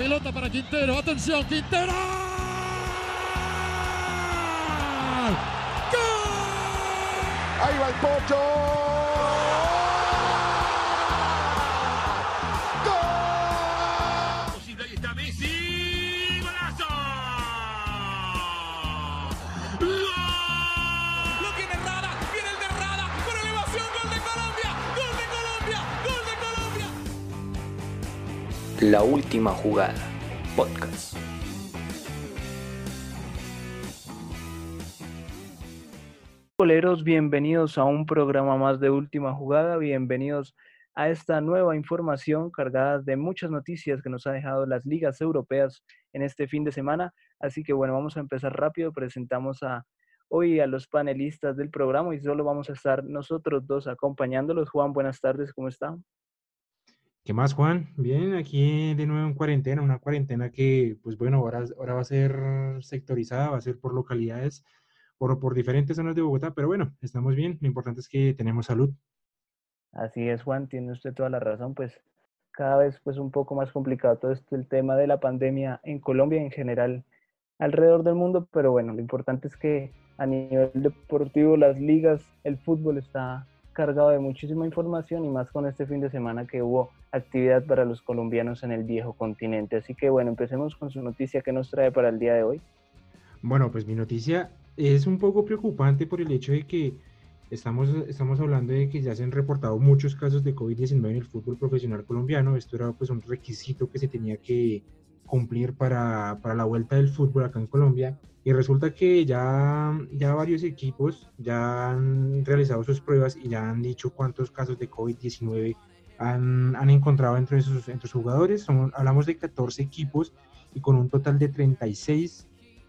Pelota para Quintero. Atención, Quintero. Ahí va el Pocho. La última jugada. Podcast. Boleros, bienvenidos a un programa más de última jugada, bienvenidos a esta nueva información cargada de muchas noticias que nos ha dejado las ligas europeas en este fin de semana. Así que bueno, vamos a empezar rápido. Presentamos a hoy a los panelistas del programa y solo vamos a estar nosotros dos acompañándolos. Juan, buenas tardes, ¿cómo están? ¿Qué más, Juan? Bien, aquí de nuevo en cuarentena, una cuarentena que, pues bueno, ahora, ahora va a ser sectorizada, va a ser por localidades, por, por diferentes zonas de Bogotá, pero bueno, estamos bien, lo importante es que tenemos salud. Así es, Juan, tiene usted toda la razón, pues cada vez pues un poco más complicado todo esto, el tema de la pandemia en Colombia en general, alrededor del mundo, pero bueno, lo importante es que a nivel deportivo las ligas, el fútbol está cargado de muchísima información y más con este fin de semana que hubo actividad para los colombianos en el viejo continente. Así que bueno, empecemos con su noticia que nos trae para el día de hoy. Bueno, pues mi noticia es un poco preocupante por el hecho de que estamos, estamos hablando de que ya se han reportado muchos casos de COVID-19 en el fútbol profesional colombiano. Esto era pues un requisito que se tenía que cumplir para, para la vuelta del fútbol acá en Colombia. Y resulta que ya, ya varios equipos ya han realizado sus pruebas y ya han dicho cuántos casos de COVID-19 han, han, encontrado entre sus, entre sus jugadores. Son, hablamos de 14 equipos y con un total de 36,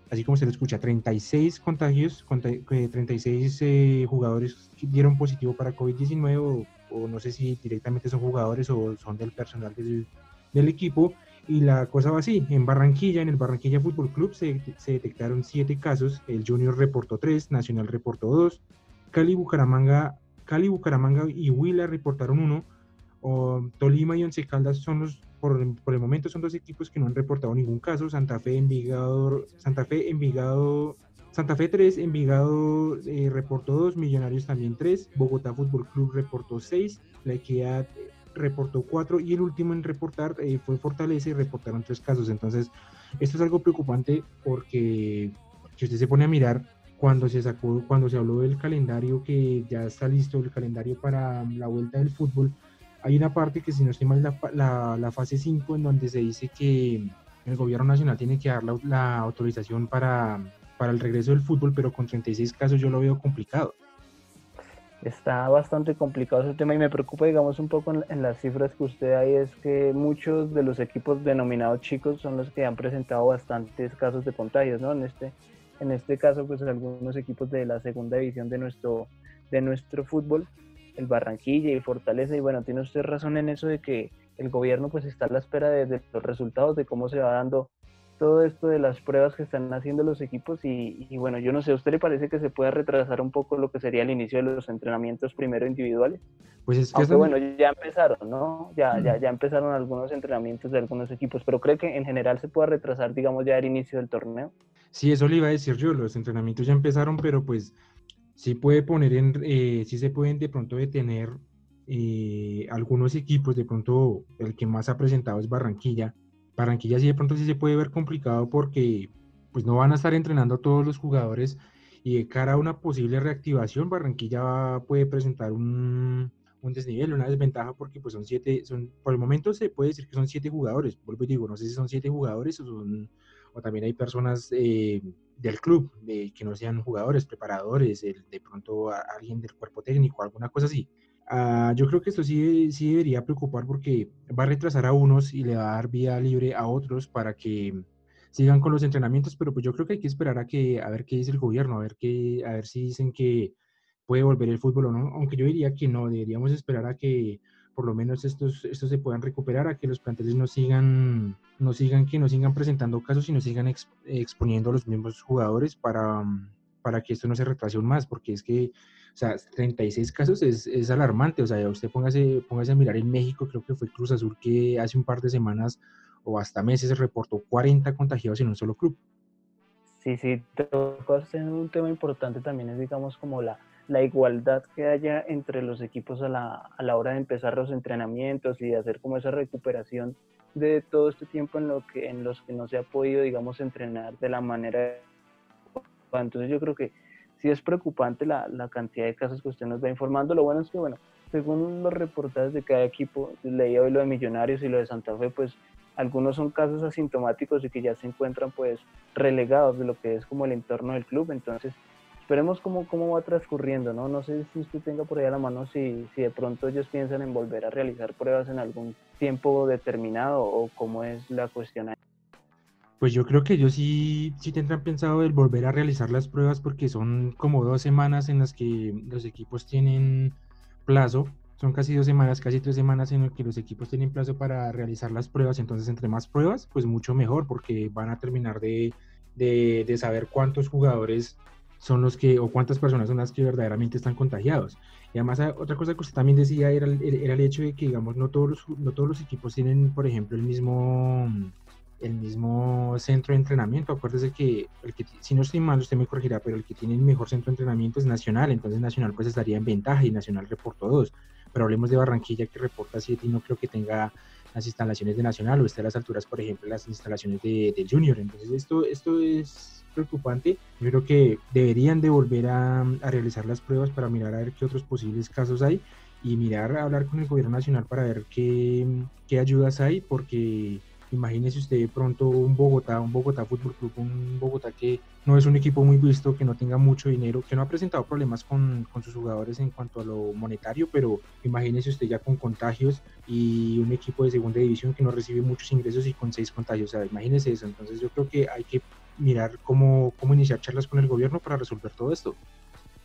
así como se lo escucha, 36 contagios, 36 eh, jugadores dieron positivo para COVID-19 o, o, no sé si directamente son jugadores o son del personal del, del equipo. Y la cosa va así, en Barranquilla, en el Barranquilla Fútbol Club se, detectaron siete casos, el Junior reportó tres, Nacional reportó dos, Cali, Bucaramanga, Cali, Bucaramanga y Huila reportaron uno, Tolima y Once Caldas son los, por, por, el momento son dos equipos que no han reportado ningún caso, Santa Fe, Envigado, Santa Fe, Envigado, Santa Fe 3, Envigado eh, reportó 2, Millonarios también 3, Bogotá Fútbol Club reportó 6, La Equidad reportó 4 y el último en reportar eh, fue Fortaleza y reportaron 3 casos. Entonces, esto es algo preocupante porque si usted se pone a mirar cuando se sacó, cuando se habló del calendario que ya está listo, el calendario para la vuelta del fútbol, hay una parte que si no estoy mal, la, la, la fase 5 en donde se dice que el gobierno nacional tiene que dar la, la autorización para, para el regreso del fútbol, pero con 36 casos yo lo veo complicado está bastante complicado ese tema y me preocupa, digamos, un poco en, las cifras que usted hay, es que muchos de los equipos denominados chicos son los que han presentado bastantes casos de contagios, ¿no? En este, en este caso, pues algunos equipos de la segunda división de nuestro, de nuestro fútbol, el Barranquilla y Fortaleza, y bueno, tiene usted razón en eso de que el gobierno pues está a la espera de, de los resultados, de cómo se va dando todo esto de las pruebas que están haciendo los equipos y, y, bueno, yo no sé, ¿a usted le parece que se puede retrasar un poco lo que sería el inicio de los entrenamientos primero individuales? Pues es que Aunque, bueno, ya empezaron, ¿no? Ya, ya, ya empezaron algunos entrenamientos de algunos equipos, pero cree que en general se puede retrasar, digamos, ya el inicio del torneo. Sí, eso le iba a decir yo, los entrenamientos ya empezaron, pero pues sí puede poner en, eh, sí se pueden de pronto detener eh, algunos equipos, de pronto el que más ha presentado es Barranquilla, Barranquilla sí de pronto sí se puede ver complicado porque pues no van a estar entrenando todos los jugadores y de cara a una posible reactivación Barranquilla puede presentar un, un desnivel, una desventaja porque pues son siete, son, por el momento se puede decir que son siete jugadores, vuelvo y digo, no sé si son siete jugadores o, son, también hay personas eh, del club de, que no sean jugadores, preparadores, el, de pronto alguien del cuerpo técnico, alguna cosa así. Uh, yo creo que esto sí, sí debería preocupar porque va a retrasar a unos y le va a dar vía libre a otros para que sigan con los entrenamientos, pero pues yo creo que hay que esperar a que a ver qué dice el gobierno, a ver qué, a ver si dicen que puede volver el fútbol o no, aunque yo diría que no, deberíamos esperar a que por lo menos estos, estos se puedan recuperar, a que los planteles no sigan, no sigan, que no sigan presentando casos y no sigan ex, exponiendo a los mismos jugadores para, para que esto no se retrase aún más, porque es que, o sea, 36 casos es, es alarmante, o sea, usted póngase, póngase a mirar en México, creo que fue Cruz Azul que hace un par de semanas o hasta meses reportó 40 contagiados en un solo club. Sí, sí, un tema importante también es, digamos, como la, la igualdad que haya entre los equipos a la, a la hora de empezar los entrenamientos y de hacer como esa recuperación de todo este tiempo en, lo que, en los que no se ha podido, digamos, entrenar de la manera. Entonces yo creo que sí es preocupante la, la cantidad de casos que usted nos va informando. Lo bueno es que, bueno, según los reportajes de cada equipo, leía hoy lo de Millonarios y lo de Santa Fe, pues algunos son casos asintomáticos y que ya se encuentran pues relegados de lo que es como el entorno del club. Entonces, esperemos cómo, cómo va transcurriendo, ¿no? No sé si usted tenga por ahí a la mano si, si de pronto ellos piensan en volver a realizar pruebas en algún tiempo determinado o cómo es la cuestión ahí. Pues yo creo que ellos sí, sí tendrán pensado el volver a realizar las pruebas porque son como dos semanas en las que los equipos tienen plazo. Son casi dos semanas, casi tres semanas en las que los equipos tienen plazo para realizar las pruebas. Entonces, entre más pruebas, pues mucho mejor porque van a terminar de, de, de saber cuántos jugadores son los que, o cuántas personas son las que verdaderamente están contagiados. Y además, ah, otra cosa que usted también decía era, era el hecho de que, digamos, no todos, los, no todos los equipos tienen, por ejemplo, el mismo, el mismo centro de entrenamiento. Acuérdese que, el que, si no estoy mal, usted me corregirá, pero el que tiene el mejor centro de entrenamiento es Nacional, entonces Nacional pues estaría en ventaja y Nacional reportó dos. Pero hablemos de Barranquilla que reporta siete y no creo que tenga las instalaciones de Nacional o esté a las alturas, por ejemplo, las instalaciones de, de Junior. Entonces esto, esto es preocupante. Yo creo que deberían de volver a, realizar las pruebas para mirar a ver qué otros posibles casos hay y mirar, a hablar con el gobierno nacional para ver qué, qué ayudas hay, porque imagínese usted pronto un Bogotá, un Bogotá Fútbol Club, un Bogotá que no es un equipo muy visto, que no tenga mucho dinero, que no ha presentado problemas con, con, sus jugadores en cuanto a lo monetario, pero imagínese usted ya con contagios y un equipo de segunda división que no recibe muchos ingresos y con seis contagios, o sea, imagínese eso, entonces yo creo que hay que mirar cómo, cómo iniciar charlas con el gobierno para resolver todo esto.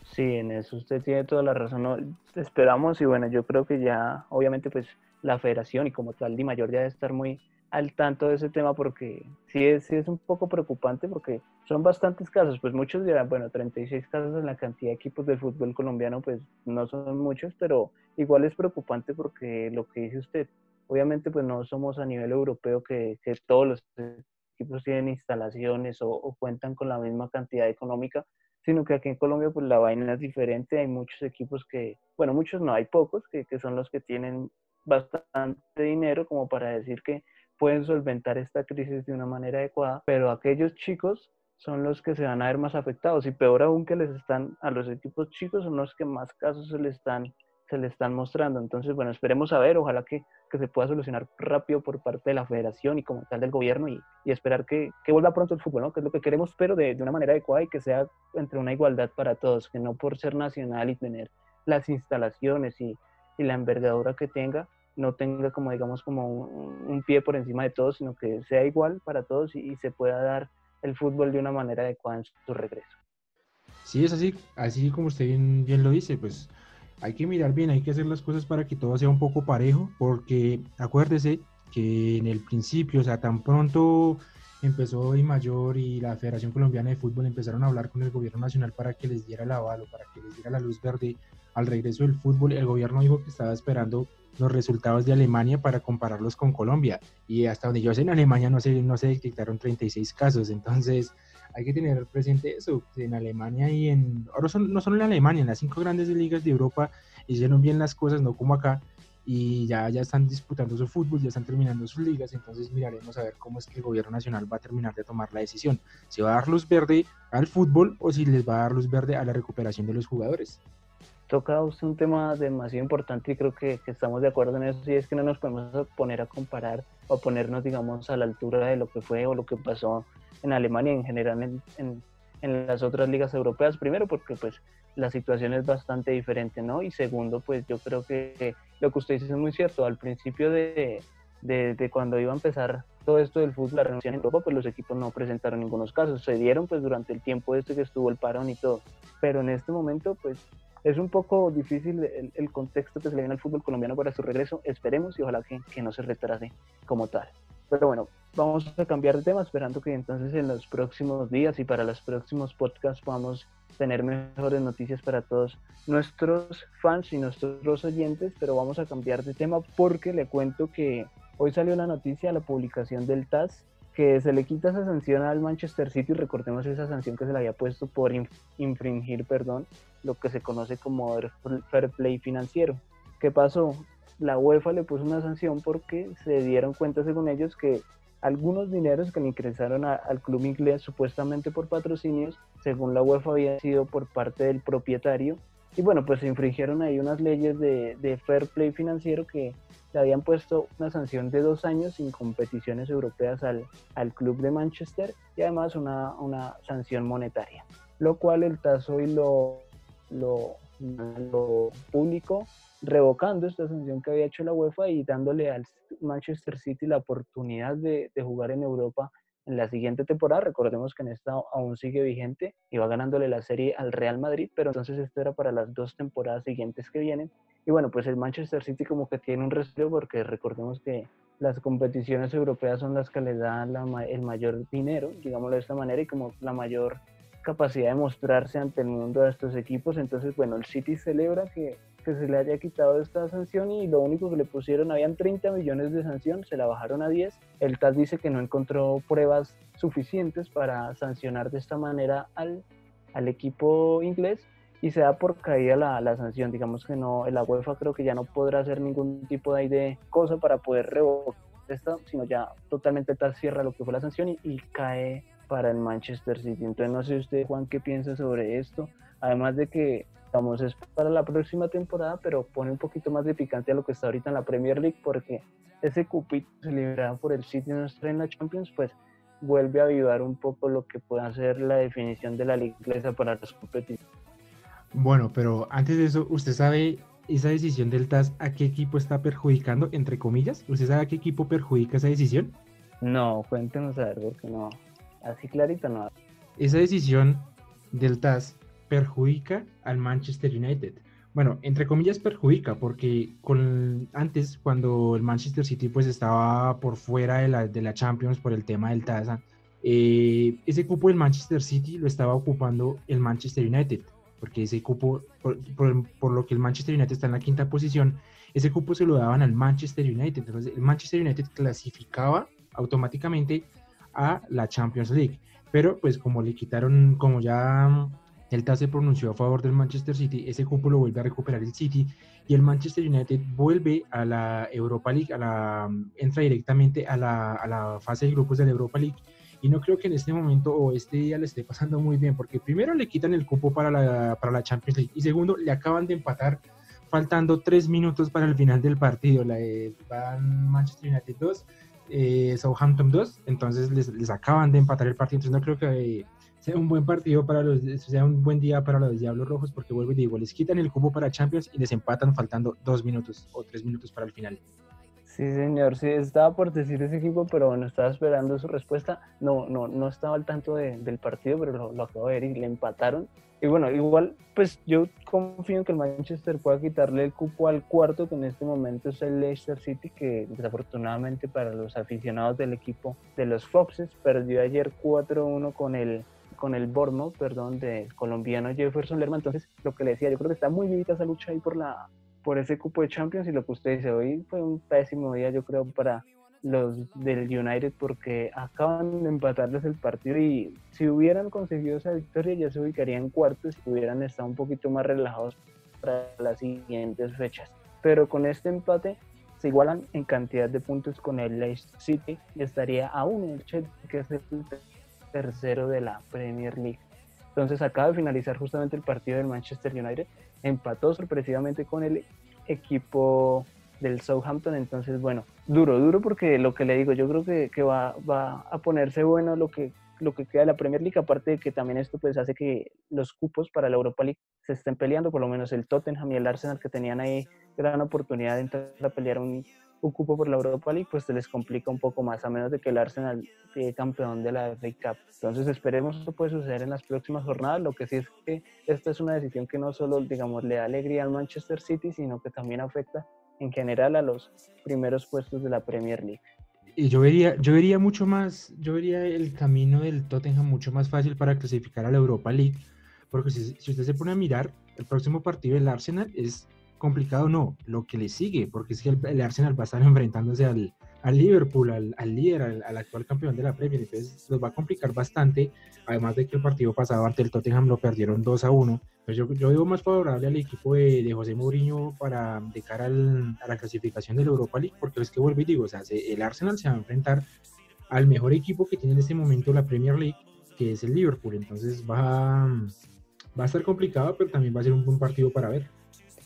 Sí, en eso usted tiene toda la razón. Esperamos y bueno, yo creo que ya, obviamente, pues la federación y como tal Di Mayor ya debe estar muy al tanto de ese tema porque sí es, sí es un poco preocupante porque son bastantes casos, pues muchos dirán, bueno, 36 casos en la cantidad de equipos del fútbol colombiano, pues no son muchos, pero igual es preocupante porque lo que dice usted, obviamente pues no somos a nivel europeo que, que todos los equipos tienen instalaciones o, cuentan con la misma cantidad económica, sino que aquí en Colombia pues la vaina es diferente, hay muchos equipos que, bueno, muchos no, hay pocos que, que son los que tienen bastante dinero como para decir que pueden solventar esta crisis de una manera adecuada, pero aquellos chicos son los que se van a ver más afectados y peor aún que les están, a los equipos chicos son los que más casos se les están se le están mostrando. Entonces, bueno, esperemos a ver, ojalá que, que, se pueda solucionar rápido por parte de la federación y como tal del gobierno y, y esperar que, que, vuelva pronto el fútbol, ¿no? que es lo que queremos, pero de, de, una manera adecuada y que sea entre una igualdad para todos, que no por ser nacional y tener las instalaciones y, y la envergadura que tenga, no tenga como digamos como un, pie por encima de todos, sino que sea igual para todos y, se pueda dar el fútbol de una manera adecuada en su regreso. Sí, es así, así como usted bien, lo dice, pues hay que mirar bien, hay que hacer las cosas para que todo sea un poco parejo, porque acuérdese que en el principio, o sea, tan pronto empezó y Mayor y la Federación Colombiana de Fútbol empezaron a hablar con el gobierno nacional para que les diera el avalo, para que les diera la luz verde al regreso del fútbol. El gobierno dijo que estaba esperando los resultados de Alemania para compararlos con Colombia. Y hasta donde yo sé, en Alemania no se, no se detectaron 36 casos. Entonces, hay que tener presente eso, en Alemania y en, ahora son, no solo en Alemania, en las cinco grandes ligas de Europa hicieron bien las cosas, no como acá, y ya, ya están disputando su fútbol, ya están terminando sus ligas, entonces miraremos a ver cómo es que el gobierno nacional va a terminar de tomar la decisión, si va a dar luz verde al fútbol o si les va a dar luz verde a la recuperación de los jugadores. Toca usted un tema demasiado importante y creo que, que estamos de acuerdo en eso, y es que no nos podemos poner a comparar o ponernos, digamos, a la altura de lo que fue o lo que pasó en Alemania y en general en, en, en, las otras ligas europeas. Primero porque pues la situación es bastante diferente, ¿no? Y segundo, pues yo creo que lo que usted dice es muy cierto. Al principio de, de, de cuando iba a empezar todo esto del fútbol, la renovación en Europa, pues los equipos no presentaron ningunos casos. Se dieron pues durante el tiempo este que estuvo el parón y todo. Pero en este momento, pues es un poco difícil el, contexto que se le viene al fútbol colombiano para su regreso. Esperemos y ojalá que, que no se retrase como tal. Pero bueno, vamos a cambiar de tema, esperando que entonces en los próximos días y para los próximos podcasts podamos tener mejores noticias para todos nuestros fans y nuestros oyentes, pero vamos a cambiar de tema porque le cuento que hoy salió una noticia, la publicación del TAS, que se le quita esa sanción al Manchester City, recordemos esa sanción que se le había puesto por infringir, perdón, lo que se conoce como fair play financiero. ¿Qué pasó? La UEFA le puso una sanción porque se dieron cuenta, según ellos, que algunos dineros que le ingresaron al club inglés supuestamente por patrocinios, según la UEFA había sido por parte del propietario. Y bueno, pues se infringieron ahí unas leyes de, de fair play financiero que le habían puesto una sanción de dos años sin competiciones europeas al, al club de Manchester y además una, una sanción monetaria, lo cual el TAS hoy lo, lo, lo publicó revocando esta sanción que había hecho la UEFA y dándole al Manchester City la oportunidad de, de, jugar en Europa en la siguiente temporada. Recordemos que en esta aún sigue vigente y va ganándole la serie al Real Madrid, pero entonces esto era para las dos temporadas siguientes que vienen. Y bueno, pues el Manchester City como que tiene un respeto porque recordemos que las competiciones europeas son las que le dan el mayor dinero, digámoslo de esta manera, y como la mayor capacidad de mostrarse ante el mundo a estos equipos. Entonces, bueno, el City celebra que, que, se le haya quitado esta sanción y lo único que le pusieron, habían 30 millones de sanción, se la bajaron a 10. El TAS dice que no encontró pruebas suficientes para sancionar de esta manera al, al equipo inglés y se da por caída la, la, sanción. Digamos que no, la UEFA creo que ya no podrá hacer ningún tipo de, de cosa para poder revocar esto, sino ya totalmente tal cierra lo que fue la sanción y, y cae para el Manchester City. Entonces no sé usted, Juan, qué piensa sobre esto. Además de que, vamos, es para la próxima temporada, pero pone un poquito más de picante a lo que está ahorita en la Premier League, porque ese cupito celebrado por el City nuestra en la Champions, pues vuelve a avivar un poco lo que pueda ser la definición de la liga inglesa para las competiciones. Bueno, pero antes de eso, ¿usted sabe esa decisión del TAS a qué equipo está perjudicando, entre comillas? ¿Usted sabe a qué equipo perjudica esa decisión? No, cuéntenos a ver, porque no. Así clarito no. Esa decisión del TAS perjudica al Manchester United. Bueno, entre comillas perjudica, porque con, antes, cuando el Manchester City pues estaba por fuera de la, de la Champions por el tema del TAS, eh, ese cupo del Manchester City lo estaba ocupando el Manchester United, porque ese cupo, por, por, lo que el Manchester United está en la quinta posición, ese cupo se lo daban al Manchester United. Entonces, el Manchester United clasificaba automáticamente a la Champions League. Pero pues como le quitaron, como ya el se pronunció a favor del Manchester City, ese cupo lo vuelve a recuperar el City y el Manchester United vuelve a la Europa League, a la, entra directamente a la, a la fase de grupos de la Europa League. Y no creo que en este momento o este día le esté pasando muy bien, porque primero le quitan el cupo para la, para la Champions League y segundo le acaban de empatar faltando tres minutos para el final del partido. La, van Manchester United 2, eh, Southampton 2, entonces les, acaban de empatar el partido, entonces no creo que sea un buen partido para los, sea un buen día para los Diablos Rojos, porque vuelvo y digo, les quitan el cubo para Champions y les empatan faltando dos minutos o tres minutos para el final. Sí, señor, sí, estaba por decir ese equipo, pero bueno, estaba esperando su respuesta. No, no, no estaba al tanto del partido, pero lo, lo acabo de ver y le empataron. Y bueno, igual, pues yo confío en que el Manchester pueda quitarle el cupo al cuarto, que en este momento es el Leicester City, que desafortunadamente para los aficionados del equipo de los Foxes perdió ayer 4-1 con el con el Bournemouth, perdón, del colombiano Jefferson Lerma. Entonces, lo que le decía, yo creo que está muy vivita esa lucha ahí por la por ese cupo de Champions y lo que usted dice hoy fue un pésimo día yo creo para los del United porque acaban de empatarles el partido y si hubieran conseguido esa victoria ya se ubicarían cuartos y hubieran estado un poquito más relajados para las siguientes fechas. Pero con este empate se igualan en cantidad de puntos con el Leicester City y estaría aún el Chelsea que es el tercero de la Premier League. Entonces acaba de finalizar justamente el partido del Manchester United empató sorpresivamente con el equipo del Southampton. Entonces, bueno, duro, duro porque lo que le digo, yo creo que, va, va, a ponerse bueno lo que, lo que queda de la Premier League, aparte de que también esto pues hace que los cupos para la Europa League se estén peleando, por lo menos el Tottenham y el Arsenal que tenían ahí gran oportunidad de entrar a pelear un, un cupo por la Europa League, pues se les complica un poco más, a menos de que el Arsenal sea campeón de la FA Cup. Entonces esperemos que puede suceder en las próximas jornadas. Lo que sí es que esta es una decisión que no solo, digamos, le da alegría al Manchester City, sino que también afecta en general a los primeros puestos de la Premier League. Y yo vería, yo vería mucho más, yo vería el camino del Tottenham mucho más fácil para clasificar a la Europa League, porque si, si usted se pone a mirar, el próximo partido del Arsenal es complicado, no, lo que le sigue, porque es que el, Arsenal va a estar enfrentándose al, al Liverpool, al, al líder, al, actual campeón de la Premier, entonces los va a complicar bastante, además de que el partido pasado ante el Tottenham lo perdieron 2 a 1, pues yo, yo veo más favorable al equipo de, de José Mourinho para de cara al, a la clasificación de la Europa League, porque es que vuelvo y digo, o sea, el Arsenal se va a enfrentar al mejor equipo que tiene en este momento la Premier League, que es el Liverpool, entonces va, va a estar complicado, pero también va a ser un buen partido para ver.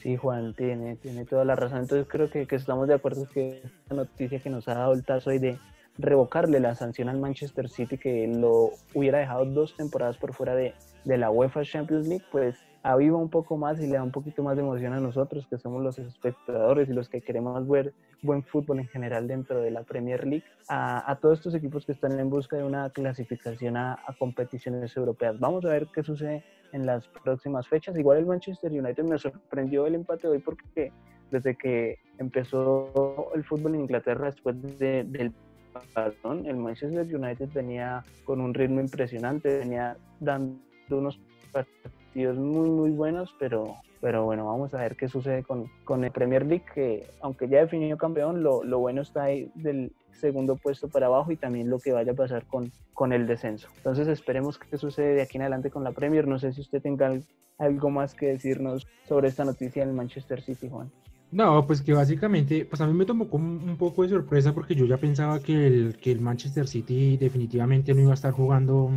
Sí, Juan, tiene, tiene toda la razón. Entonces creo que, que estamos de acuerdo que esta noticia que nos ha dado el tazo hoy de revocarle la sanción al Manchester City que lo hubiera dejado dos temporadas por fuera de, de la UEFA Champions League, pues aviva un poco más y le da un poquito más de emoción a nosotros, que somos los espectadores y los que queremos ver buen fútbol en general dentro de la Premier League, a, todos estos equipos que están en busca de una clasificación a, a, competiciones europeas. Vamos a ver qué sucede en las próximas fechas. Igual el Manchester United me sorprendió el empate hoy porque desde que empezó el fútbol en Inglaterra después de, del perdón, el Manchester United venía con un ritmo impresionante, venía dando unos partidos muy, muy buenos, pero, pero bueno, vamos a ver qué sucede con, con el Premier League, que aunque ya definió campeón, lo, lo, bueno está ahí del segundo puesto para abajo y también lo que vaya a pasar con, con el descenso. Entonces esperemos qué sucede de aquí en adelante con la Premier. No sé si usted tenga algo más que decirnos sobre esta noticia del Manchester City, Juan. No, pues que básicamente, pues a mí me tomó como un poco de sorpresa porque yo ya pensaba que el, que el Manchester City definitivamente no iba a estar jugando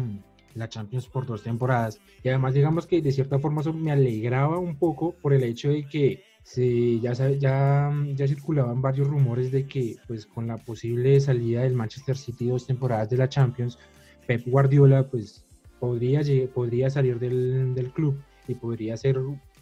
la Champions por dos temporadas. Y además, digamos que de cierta forma eso me alegraba un poco por el hecho de que se, ya, ya, ya circulaban varios rumores de que, pues con la posible salida del Manchester City dos temporadas de la Champions, Pep Guardiola, pues podría, podría salir del, del club y podría ser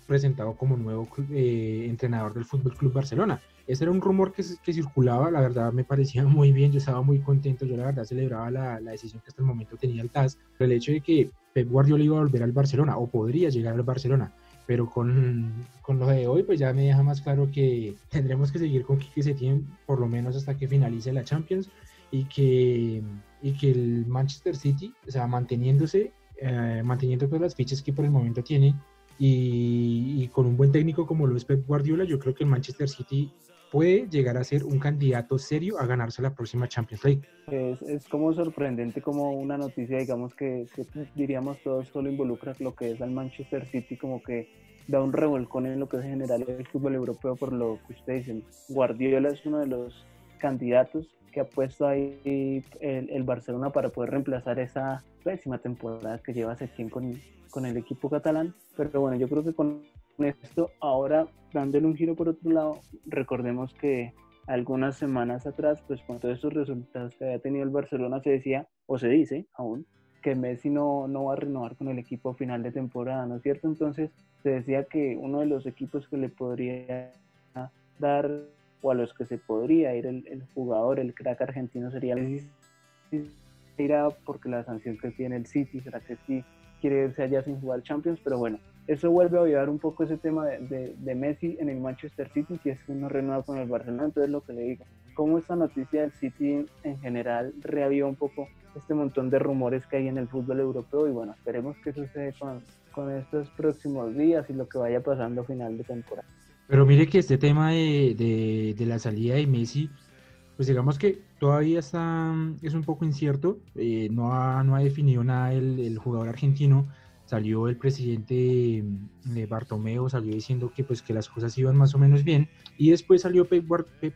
presentado como nuevo eh, entrenador del Fútbol Club Barcelona. Ese era un rumor que, que, circulaba, la verdad me parecía muy bien, yo estaba muy contento, yo la verdad celebraba la, decisión que hasta el momento tenía el TAS, pero el hecho de que Pep Guardiola iba a volver al Barcelona o podría llegar al Barcelona, pero con, con lo de hoy pues ya me deja más claro que tendremos que seguir con Quique Setién por lo menos hasta que finalice la Champions y que, y que el Manchester City, o sea, manteniéndose, eh, manteniendo todas las fichas que por el momento tiene, y, con un buen técnico como lo es Pep Guardiola, yo creo que el Manchester City puede llegar a ser un candidato serio a ganarse la próxima Champions League. Es, es como sorprendente como una noticia, digamos que, que, diríamos todos solo involucra lo que es al Manchester City, como que da un revolcón en lo que es general el fútbol europeo por lo que ustedes dicen. Guardiola es uno de los candidatos que ha puesto ahí el, el Barcelona para poder reemplazar esa pésima temporada que lleva Setién con, con el equipo catalán. Pero bueno, yo creo que con esto, ahora dándole un giro por otro lado, recordemos que algunas semanas atrás, pues con todos estos resultados que había tenido el Barcelona, se decía, o se dice aún, que Messi no, no va a renovar con el equipo a final de temporada, ¿no es cierto? Entonces se decía que uno de los equipos que le podría dar, o a los que se podría ir el, jugador, el crack argentino, sería. Irá porque la sanción que tiene el City, será que sí quiere irse allá sin jugar Champions, pero bueno, eso vuelve a avivar un poco ese tema de, Messi en el Manchester City, si es que no renueva con el Barcelona, entonces lo que le digo, cómo esta noticia del City en general reaviva un poco este montón de rumores que hay en el fútbol europeo y bueno, esperemos que sucede con, con estos próximos días y lo que vaya pasando a final de temporada. Pero mire que este tema de, de, la salida de Messi, pues digamos que todavía está, es un poco incierto, eh, no, ha, no ha definido nada el, jugador argentino, salió el presidente mm, de Bartomeo, salió diciendo que pues que las cosas iban más o menos bien. Y después salió Pep,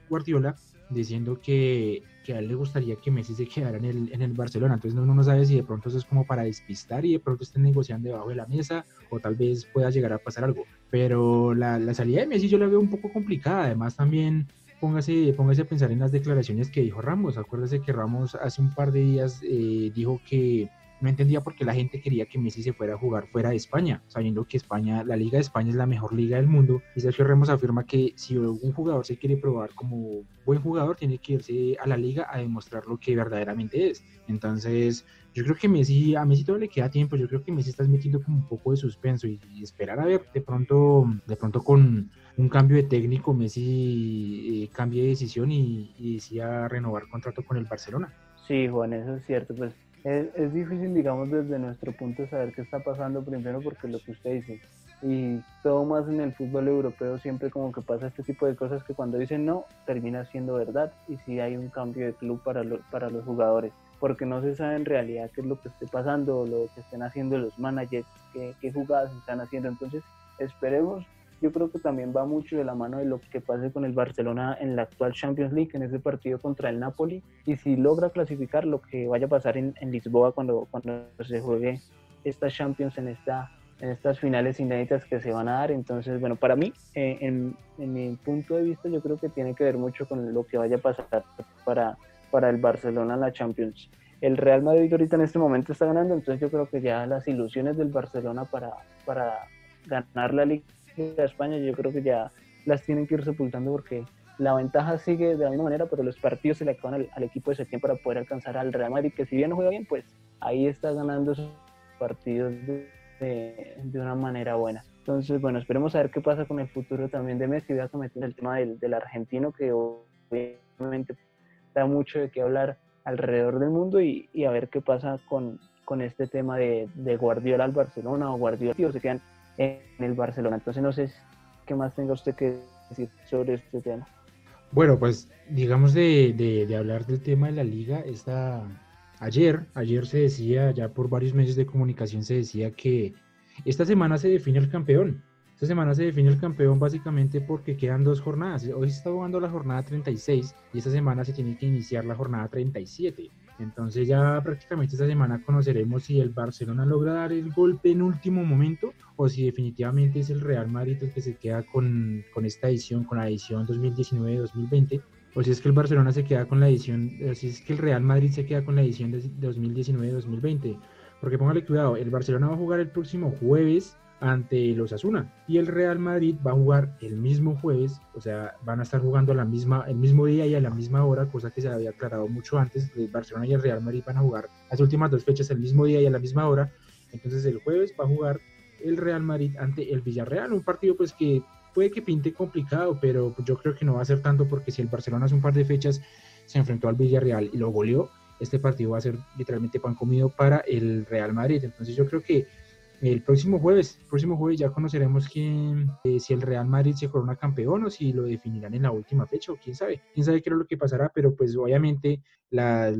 Guardiola diciendo que, que, a él le gustaría que Messi se quedara en el, en el Barcelona, entonces uno no sabe si de pronto eso es como para despistar y de pronto estén negociando debajo de la mesa o tal vez pueda llegar a pasar algo, pero la, la salida de Messi yo la veo un poco complicada, además también póngase, póngase a pensar en las declaraciones que dijo Ramos, acuérdese que Ramos hace un par de días eh, dijo que no entendía por qué la gente quería que Messi se fuera a jugar fuera de España, sabiendo que España, la Liga de España es la mejor liga del mundo. Y Sergio Ramos afirma que si un jugador se quiere probar como buen jugador, tiene que irse a la liga a demostrar lo que verdaderamente es. Entonces, yo creo que Messi, a Messi todavía le queda tiempo, yo creo que Messi está metiendo como un poco de suspenso y, y esperar a ver, de pronto, de pronto con un cambio de técnico, Messi eh, cambie de decisión y, y decida renovar contrato con el Barcelona. Sí, Juan, eso es cierto, pues es, es, difícil, digamos, desde nuestro punto saber qué está pasando primero porque lo que usted dice, y todo más en el fútbol europeo siempre como que pasa este tipo de cosas que cuando dicen no, termina siendo verdad y si hay un cambio de club para, para los jugadores, porque no se sabe en realidad qué es lo que esté pasando, lo que estén haciendo los managers, qué, qué jugadas están haciendo, entonces esperemos yo creo que también va mucho de la mano de lo que pase con el Barcelona en la actual Champions League, en ese partido contra el Napoli, y si logra clasificar lo que vaya a pasar en, Lisboa cuando, cuando se juegue esta Champions en, esta, en estas finales inéditas que se van a dar. Entonces, bueno, para mí, eh, en, en, mi punto de vista, yo creo que tiene que ver mucho con lo que vaya a pasar para, para el Barcelona en la Champions. El Real Madrid ahorita en este momento está ganando, entonces yo creo que ya las ilusiones del Barcelona para, para ganar la Liga de España yo creo que ya las tienen que ir sepultando porque la ventaja sigue de la misma manera, pero los partidos se le acaban al, equipo de Setién para poder alcanzar al Real Madrid, que si bien no juega bien, pues ahí está ganando esos partidos de, de, una manera buena. Entonces, bueno, esperemos a ver qué pasa con el futuro también de Messi. Voy a meter el tema del, del argentino, que obviamente da mucho de qué hablar alrededor del mundo y, y a ver qué pasa con, con este tema de, de Guardiola al Barcelona o Guardiola, o se quedan en el Barcelona. Entonces no sé qué más tenga usted que decir sobre este tema. Bueno, pues digamos de, de, hablar del tema de la liga, esta, ayer, ayer se decía, ya por varios medios de comunicación se decía que esta semana se define el campeón. Esta semana se define el campeón básicamente porque quedan dos jornadas. Hoy se está jugando la jornada 36 y esta semana se tiene que iniciar la jornada 37. Entonces ya prácticamente esta semana conoceremos si el Barcelona logra dar el golpe en último momento o si definitivamente es el Real Madrid el que se queda con, con esta edición, con la edición 2019-2020, o si es que el Barcelona se queda con la edición, si es que el Real Madrid se queda con la edición de 2019-2020. Porque póngale cuidado, el Barcelona va a jugar el próximo jueves ante los Asuna. Y el Real Madrid va a jugar el mismo jueves, o sea, van a estar jugando la misma, el mismo día y a la misma hora, cosa que se había aclarado mucho antes. El Barcelona y el Real Madrid van a jugar las últimas dos fechas el mismo día y a la misma hora. Entonces el jueves va a jugar el Real Madrid ante el Villarreal, un partido pues que puede que pinte complicado, pero yo creo que no va a ser tanto porque si el Barcelona hace un par de fechas se enfrentó al Villarreal y lo goleó, este partido va a ser literalmente pan comido para el Real Madrid. Entonces yo creo que el próximo jueves, el próximo jueves ya conoceremos quién, eh, si el Real Madrid se corona campeón o si lo definirán en la última fecha o quién sabe, quién sabe qué es lo que pasará, pero pues obviamente las,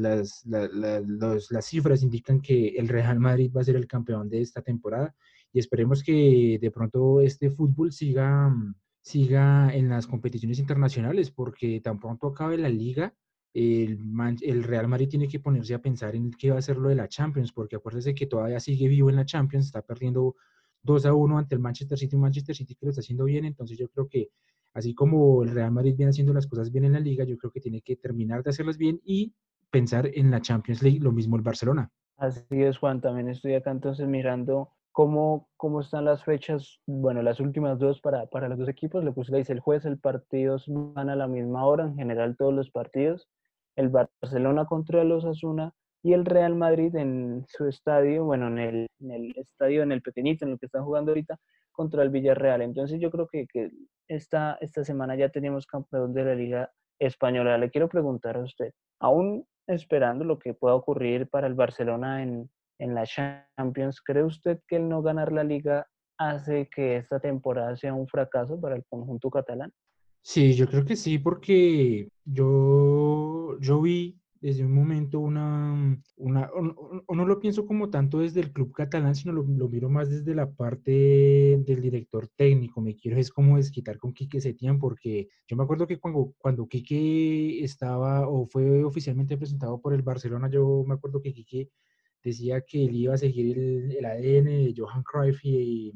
las cifras indican que el Real Madrid va a ser el campeón de esta temporada y esperemos que de pronto este fútbol siga, siga en las competiciones internacionales porque tan pronto acabe la liga el, Real Madrid tiene que ponerse a pensar en qué va a ser lo de la Champions, porque acuérdese que todavía sigue vivo en la Champions, está perdiendo 2 a 1 ante el Manchester City, un Manchester City que lo está haciendo bien, entonces yo creo que así como el Real Madrid viene haciendo las cosas bien en la liga, yo creo que tiene que terminar de hacerlas bien y pensar en la Champions League, lo mismo el Barcelona. Así es, Juan, también estoy acá entonces mirando cómo, cómo están las fechas, bueno, las últimas dos para, para los dos equipos, lo que usted dice, el jueves el partido van a la misma hora, en general todos los partidos, el Barcelona contra los Asuna y el Real Madrid en su estadio, bueno, en el, en el, estadio, en el pequeñito, en el que están jugando ahorita, contra el Villarreal. Entonces yo creo que, que esta, esta semana ya tenemos campeón de la Liga Española. Le quiero preguntar a usted, aún esperando lo que pueda ocurrir para el Barcelona en, en la Champions, ¿cree usted que el no ganar la liga hace que esta temporada sea un fracaso para el conjunto catalán? Sí, yo creo que sí, porque yo, yo vi desde un momento una, una o, no lo pienso como tanto desde el club catalán, sino lo, lo, miro más desde la parte del director técnico. Me quiero es como desquitar con Quique Setién, porque yo me acuerdo que cuando, cuando Quique estaba o fue oficialmente presentado por el Barcelona, yo me acuerdo que Quique decía que él iba a seguir el, el ADN de Johan Cruyff y,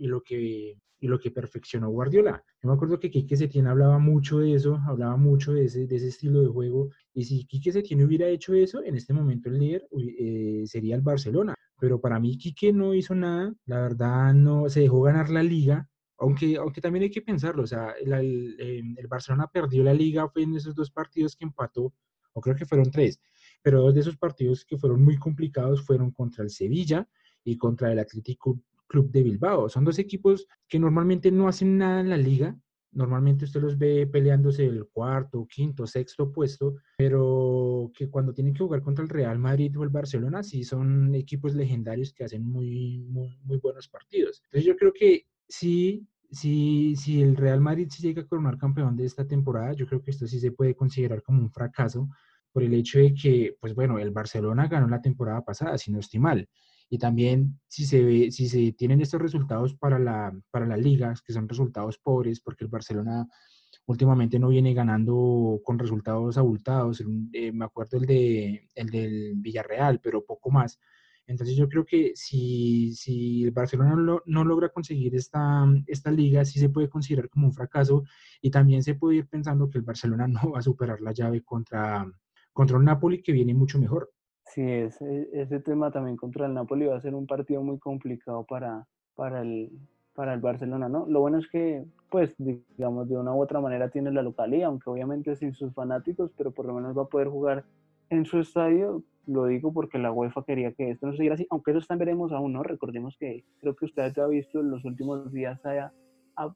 y lo que y lo que perfeccionó Guardiola. Yo me acuerdo que Quique Setién hablaba mucho de eso, hablaba mucho de ese, de ese estilo de juego, y si Quique Setién hubiera hecho eso, en este momento el líder eh, sería el Barcelona. Pero para mí Quique no hizo nada, la verdad no se dejó ganar la liga, aunque, aunque también hay que pensarlo, o sea, el, el, el Barcelona perdió la liga fue en esos dos partidos que empató, o creo que fueron tres, pero dos de esos partidos que fueron muy complicados fueron contra el Sevilla y contra el Atlético Club de Bilbao. Son dos equipos que normalmente no hacen nada en la liga, normalmente usted los ve peleándose el cuarto, quinto, sexto puesto, pero que cuando tienen que jugar contra el Real Madrid o el Barcelona, sí son equipos legendarios que hacen muy, muy, muy buenos partidos. Entonces yo creo que sí, si, si el Real Madrid se llega a coronar campeón de esta temporada, yo creo que esto sí se puede considerar como un fracaso por el hecho de que, pues bueno, el Barcelona ganó la temporada pasada, si no estoy mal. Y también si se, ve, si se tienen estos resultados para la, para la liga, que son resultados pobres, porque el Barcelona últimamente no viene ganando con resultados abultados. Eh, me acuerdo el, de, el del Villarreal, pero poco más. Entonces yo creo que si, si el Barcelona no, no, logra conseguir esta, esta liga, sí se puede considerar como un fracaso y también se puede ir pensando que el Barcelona no va a superar la llave contra, contra un Napoli que viene mucho mejor. Sí, ese, ese tema también contra el Napoli va a ser un partido muy complicado para, para, el, para el Barcelona, ¿no? Lo bueno es que, pues, digamos, de una u otra manera tiene la localidad, aunque obviamente sin sus fanáticos, pero por lo menos va a poder jugar en su estadio lo digo porque la UEFA quería que esto no siguiera así, aunque eso también veremos aún, ¿no? Recordemos que creo que usted ha visto en los últimos días haya, ha,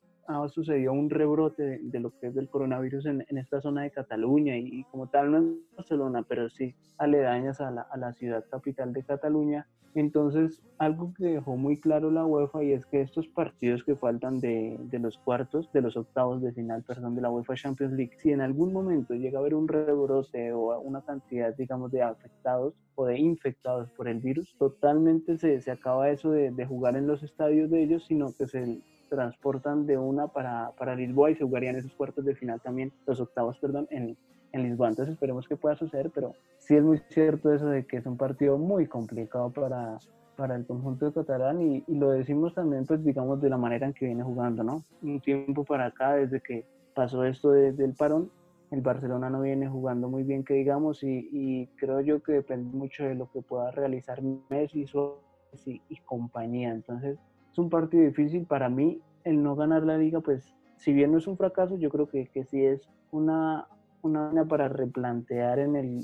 sucedido un rebrote de, lo que es del coronavirus en, en esta zona de Cataluña y, como tal no en Barcelona, pero sí aledañas a la, a la ciudad capital de Cataluña. Entonces, algo que dejó muy claro la UEFA y es que estos partidos que faltan de, de, los cuartos, de los octavos de final, perdón, de la UEFA Champions League, si en algún momento llega a haber un rebrote o una cantidad, digamos, de afectados o de infectados por el virus, totalmente se, se acaba eso de, de, jugar en los estadios de ellos, sino que se transportan de una para, para Lisboa y se jugarían esos cuartos de final también, los octavos, perdón, en, en Lisboa. Entonces esperemos que pueda suceder, pero sí es muy cierto eso de que es un partido muy complicado para, para el conjunto de Catalán y, lo decimos también, pues digamos, de la manera en que viene jugando, ¿no? Un tiempo para acá, desde que pasó esto del parón, el Barcelona no viene jugando muy bien, que digamos, y, creo yo que depende mucho de lo que pueda realizar Messi y, y compañía. Entonces, es un partido difícil para mí. El no ganar la liga, pues, si bien no es un fracaso, yo creo que, que sí es una, una para replantear en el,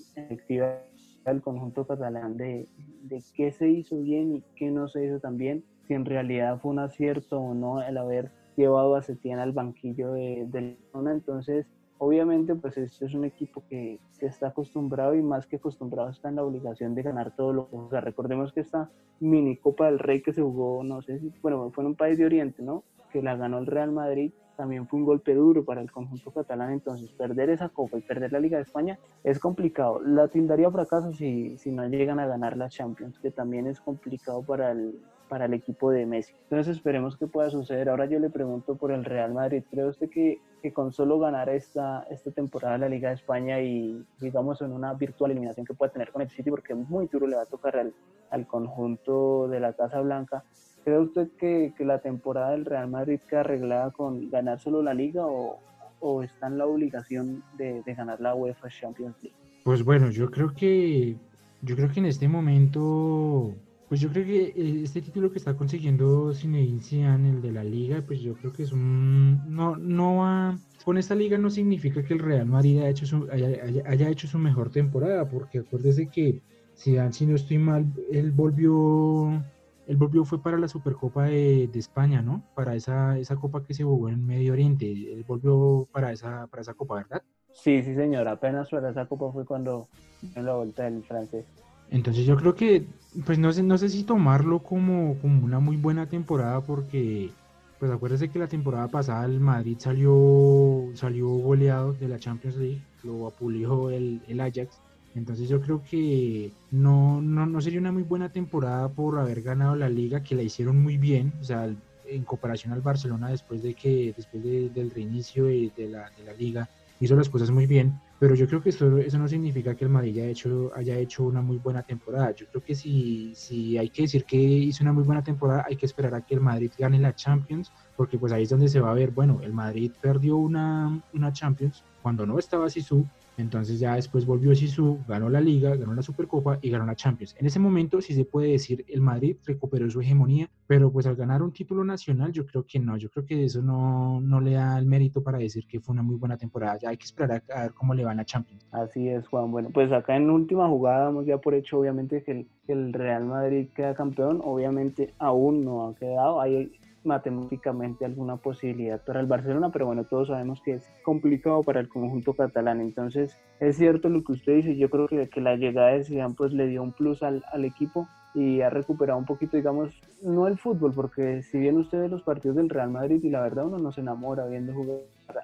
el conjunto catalán de, de, qué se hizo bien y qué no se hizo tan bien, si en realidad fue un acierto o no el haber llevado a Setién al banquillo de, de zona. Entonces, obviamente, pues este es un equipo que, que, está acostumbrado y más que acostumbrado está en la obligación de ganar todo lo que o sea, Recordemos que esta mini Copa del Rey que se jugó, no sé si, bueno, fue en un país de Oriente, ¿no? Que la ganó el Real Madrid también fue un golpe duro para el conjunto catalán, entonces perder esa copa y perder la Liga de España es complicado. La tildaría fracaso si, si no llegan a ganar la Champions, que también es complicado para el, para el equipo de Messi. Entonces esperemos que pueda suceder. Ahora yo le pregunto por el Real Madrid. ¿Cree usted que, que con solo ganar esta, esta temporada la Liga de España y digamos en una virtual eliminación que pueda tener con el City, porque muy duro le va a tocar al, al conjunto de la Casa Blanca, ¿Cree usted que, que, la temporada del Real Madrid queda arreglada con ganar solo la liga o, o está en la obligación de, de, ganar la UEFA Champions League? Pues bueno, yo creo que yo creo que en este momento, pues yo creo que eh, este título que está consiguiendo Zinedine el de la liga, pues yo creo que es un no no va con esta liga no significa que el Real Madrid haya hecho su, haya, haya, haya hecho su mejor temporada, porque acuérdese que Zidane, si no estoy mal, él volvió él volvió fue para la Supercopa de, de, España, ¿no? Para esa, esa copa que se jugó en Medio Oriente. Él volvió para esa, para esa copa, ¿verdad? Sí, sí, señor. Apenas para esa copa fue cuando en la vuelta del francés. Entonces yo creo que, pues no sé, no sé si tomarlo como, como una muy buena temporada porque, pues acuérdese que la temporada pasada el Madrid salió, salió goleado de la Champions League, lo apulió el, el Ajax. Entonces yo creo que no, no, no, sería una muy buena temporada por haber ganado la liga, que la hicieron muy bien, o sea, en comparación al Barcelona después de que, después del reinicio de, la, de, la, liga, hizo las cosas muy bien, pero yo creo que eso, eso no significa que el Madrid haya hecho, haya hecho una muy buena temporada. Yo creo que si, si hay que decir que hizo una muy buena temporada, hay que esperar a que el Madrid gane la Champions, porque pues ahí es donde se va a ver, bueno, el Madrid perdió una, una Champions cuando no estaba Sisu, entonces ya después volvió Sisu, ganó la Liga, ganó la Supercopa y ganó la Champions. En ese momento sí se puede decir el Madrid recuperó su hegemonía, pero pues al ganar un título nacional yo creo que no, yo creo que eso no, no le da el mérito para decir que fue una muy buena temporada. Ya hay que esperar a, ver cómo le va a Champions. Así es, Juan. Bueno, pues acá en última jugada damos ya por hecho obviamente que el, el Real Madrid queda campeón. Obviamente aún no ha quedado. Hay matemáticamente alguna posibilidad para el Barcelona, pero bueno, todos sabemos que es complicado para el conjunto catalán. Entonces, es cierto lo que usted dice, yo creo que, que la llegada de Zidane pues le dio un plus al, al equipo y ha recuperado un poquito, digamos, no el fútbol, porque si bien usted ve los partidos del Real Madrid y la verdad uno no se enamora viendo jugar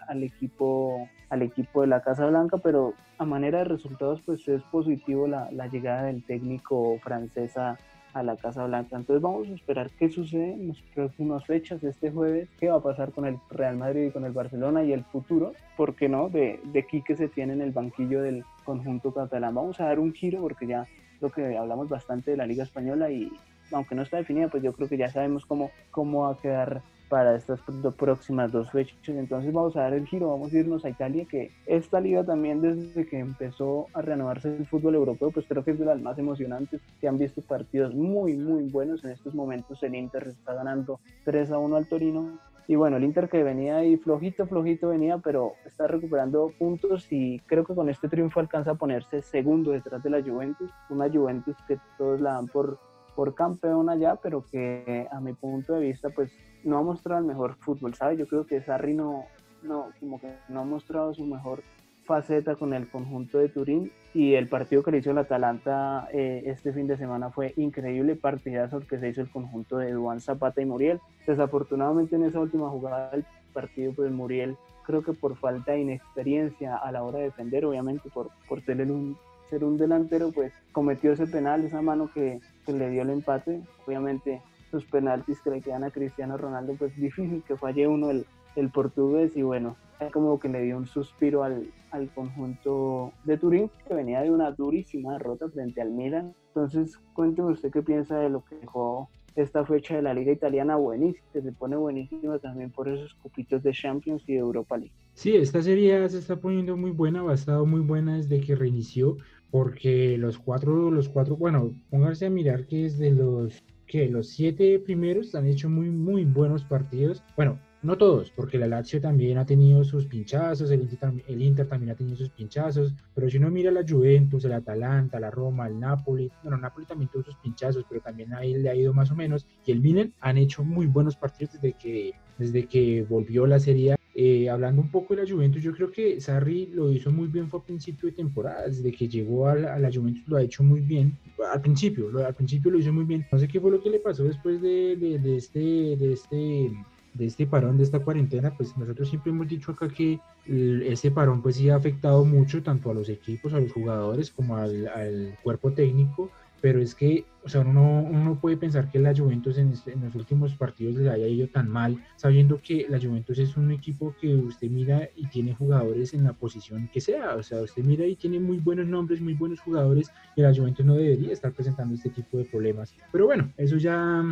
al equipo, al equipo de la Casa Blanca, pero a manera de resultados pues es positivo la, la llegada del técnico francesa a la Casa Blanca. Entonces vamos a esperar qué sucede en las próximas fechas, este jueves, qué va a pasar con el Real Madrid y con el Barcelona y el futuro, ¿por qué no?, de, de que se tiene en el banquillo del conjunto catalán. Vamos a dar un giro porque ya lo que hablamos bastante de la Liga Española y aunque no está definida, pues yo creo que ya sabemos cómo, cómo va a quedar para estas próximas dos fechas. Entonces vamos a dar el giro, vamos a irnos a Italia, que esta liga también desde que empezó a renovarse el fútbol europeo, pues creo que es de las más emocionantes. Se han visto partidos muy, muy buenos. En estos momentos el Inter está ganando 3 a 1 al Torino. Y bueno, el Inter que venía ahí flojito, flojito venía, pero está recuperando puntos y creo que con este triunfo alcanza a ponerse segundo detrás de la Juventus. Una Juventus que todos la dan por por campeón allá, pero que a mi punto de vista pues no ha mostrado el mejor fútbol, ¿sabes? Yo creo que Sarri no, no, como que no ha mostrado su mejor faceta con el conjunto de Turín y el partido que le hizo el Atalanta eh, este fin de semana fue increíble, partidazo que se hizo el conjunto de Duan Zapata y Muriel. Desafortunadamente en esa última jugada del partido pues Muriel creo que por falta de inexperiencia a la hora de defender, obviamente por, por tener un, ser un delantero, pues cometió ese penal, esa mano que, que le dio el empate. Obviamente sus penaltis que le quedan a Cristiano Ronaldo, pues difícil que falle uno el, el portugués y bueno, como que le dio un suspiro al, al, conjunto de Turín, que venía de una durísima derrota frente al Milan. Entonces, cuénteme usted qué piensa de lo que dejó esta fecha de la Liga Italiana buenísima, que se pone buenísima también por esos cupitos de Champions y de Europa League. Sí, esta serie se está poniendo muy buena, ha estado muy buena desde que reinició porque los cuatro, los cuatro, bueno, pónganse a mirar que es de los que los siete primeros han hecho muy, muy buenos partidos. Bueno, no todos, porque la Lazio también ha tenido sus pinchazos, el Inter, el Inter, también ha tenido sus pinchazos, pero si uno mira la Juventus, el Atalanta, la Roma, el Napoli, bueno, Napoli también tuvo sus pinchazos, pero también ahí le ha ido más o menos, y el Milan han hecho muy buenos partidos desde que, desde que volvió la Serie eh, hablando un poco de la Juventus, yo creo que Sarri lo hizo muy bien fue a principio de temporada, desde que llegó a la, Juventus lo ha hecho muy bien, al principio, lo, al principio lo hizo muy bien, no sé qué fue lo que le pasó después de, de, de este, de este de este parón, de esta cuarentena, pues nosotros siempre hemos dicho acá que ese parón pues sí ha afectado mucho tanto a los equipos, a los jugadores como al, al cuerpo técnico pero es que, o sea, uno, uno puede pensar que la Juventus en, en, los últimos partidos les haya ido tan mal, sabiendo que la Juventus es un equipo que usted mira y tiene jugadores en la posición que sea, o sea, usted mira y tiene muy buenos nombres, muy buenos jugadores, y la Juventus no debería estar presentando este tipo de problemas. Pero bueno, eso ya,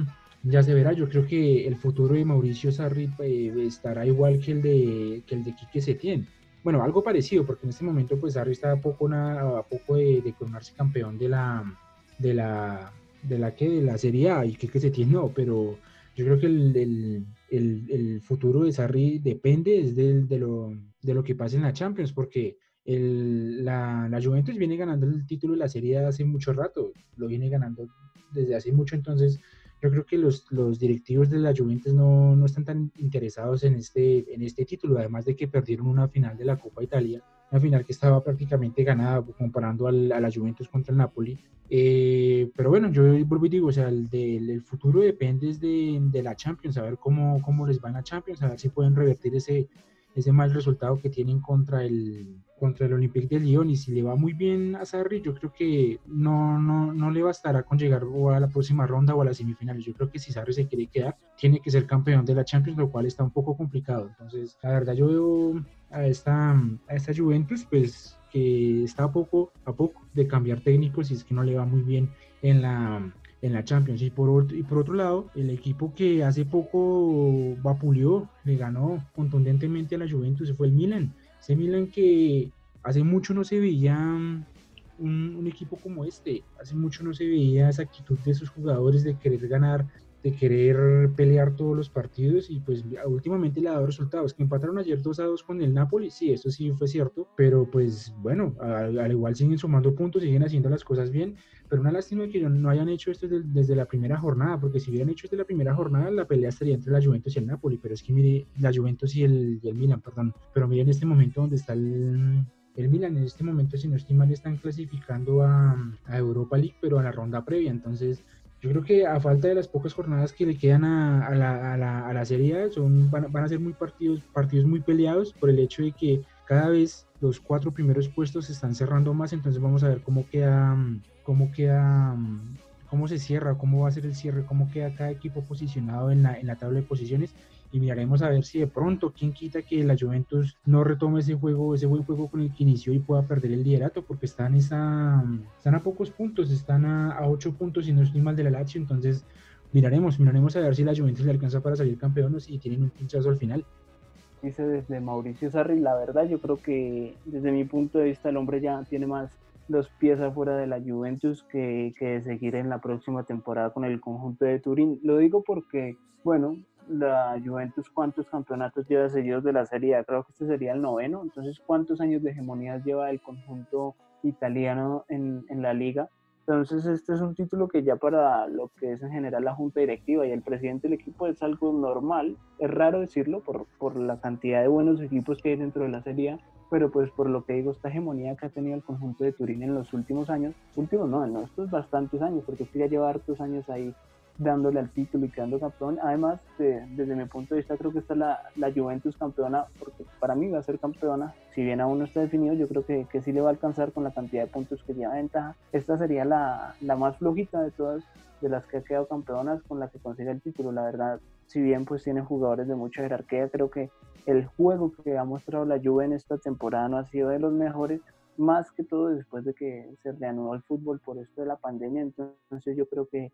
ya se verá, yo creo que el futuro de Mauricio Sarri eh, estará igual que el de, que el de Quique Setién. Bueno, algo parecido, porque en este momento pues Sarri está a poco, a poco de, de coronarse campeón de la de la, de la que de la Serie A y que, se tiene, no, pero yo creo que el, el, el, el futuro de Sarri depende de, de, lo, de lo que pase en la Champions, porque el, la, la, Juventus viene ganando el título de la Serie A hace mucho rato, lo viene ganando desde hace mucho, entonces yo creo que los, los directivos de la Juventus no, no, están tan interesados en este, en este título, además de que perdieron una final de la Copa Italia una final que estaba prácticamente ganada comparando al, a la Juventus contra el Napoli. Eh, pero bueno, yo vuelvo y digo, o sea, el, el futuro depende de, de, la Champions, a ver cómo, cómo les va en la Champions, a ver si pueden revertir ese, ese mal resultado que tienen contra el, contra el Olympique de Lyon y si le va muy bien a Sarri, yo creo que no, no, no le bastará con llegar a la próxima ronda o a las semifinales. Yo creo que si Sarri se quiere quedar, tiene que ser campeón de la Champions, lo cual está un poco complicado. Entonces, la verdad, yo veo a esta, a esta Juventus, pues que está a poco a poco de cambiar técnicos y es que no le va muy bien en la, en la Champions. Y por, otro, y por otro lado, el equipo que hace poco vapuleó, le ganó contundentemente a la Juventus, fue el Milan. Ese Milan que hace mucho no se veía un, un, equipo como este, hace mucho no se veía esa actitud de sus jugadores de querer ganar de querer pelear todos los partidos y pues últimamente le ha dado resultados. Que empataron ayer 2 a 2 con el Napoli, sí, eso sí fue cierto, pero pues bueno, al, igual siguen sumando puntos, siguen haciendo las cosas bien, pero una lástima que no hayan hecho esto desde, la primera jornada, porque si hubieran hecho desde la primera jornada, la pelea estaría entre la Juventus y el Napoli, pero es que mire, la Juventus y el, el Milan, perdón, pero mire en este momento donde está el, el Milan en este momento, si no estoy mal, están clasificando a, a, Europa League, pero a la ronda previa. Entonces, yo creo que a falta de las pocas jornadas que le quedan a, la, a la, a la, Serie son, van, van, a ser muy partidos, partidos muy peleados por el hecho de que cada vez los cuatro primeros puestos se están cerrando más, entonces vamos a ver cómo queda, cómo queda, cómo se cierra, cómo va a ser el cierre, cómo queda cada equipo posicionado en la, en la tabla de posiciones y miraremos a ver si de pronto, quién quita que la Juventus no retome ese juego, ese buen juego con el que inició y pueda perder el liderato, porque están, esa, están a pocos puntos, están a, a ocho puntos y no estoy mal de la Lazio, entonces miraremos, miraremos a ver si la Juventus le alcanza para salir campeón o si tienen un pinchazo al final. Dice desde Mauricio Sarri, la verdad yo creo que desde mi punto de vista el hombre ya tiene más los pies afuera de la Juventus que, que seguir en la próxima temporada con el conjunto de Turín. Lo digo porque, bueno, la Juventus cuántos campeonatos lleva seguidos de la Serie A, creo que este sería el noveno, entonces cuántos años de hegemonía lleva el conjunto italiano en, en, la liga. Entonces este es un título que ya para lo que es en general la junta directiva y el presidente del equipo es algo normal, es raro decirlo por, por la cantidad de buenos equipos que hay dentro de la Serie A, pero pues por lo que digo, esta hegemonía que ha tenido el conjunto de Turín en los últimos años, últimos no, en estos bastantes años, porque es ya lleva hartos años ahí dándole al título y quedando campeón. Además, desde mi punto de vista, creo que está la, la, Juventus campeona, porque para mí va a ser campeona. Si bien aún no está definido, yo creo que, que sí le va a alcanzar con la cantidad de puntos que lleva ventaja. Esta sería la, la más flojita de todas, de las que ha quedado campeonas, con la que consigue el título. La verdad, si bien pues tiene jugadores de mucha jerarquía, creo que el juego que ha mostrado la Juve en esta temporada no ha sido de los mejores, más que todo después de que se reanudó el fútbol por esto de la pandemia. Entonces yo creo que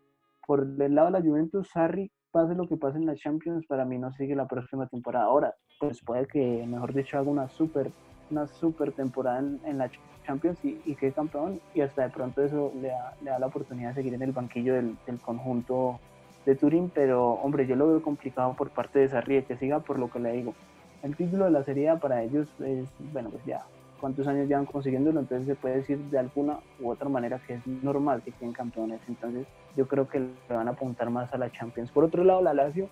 por el lado de la Juventus, Sarri, pase lo que pase en la Champions, para mí no sigue la próxima temporada. Ahora, pues puede que, mejor dicho, haga una super, una super temporada en, la Champions y, y quede campeón, y hasta de pronto eso le da, le da la oportunidad de seguir en el banquillo del, conjunto de Turín, pero hombre, yo lo veo complicado por parte de Sarri que siga por lo que le digo. El título de la Serie para ellos es, bueno, pues ya cuántos años llevan consiguiéndolo, entonces se puede decir de alguna u otra manera que es normal que queden campeones, entonces yo creo que le van a apuntar más a la Champions. Por otro lado, la Lazio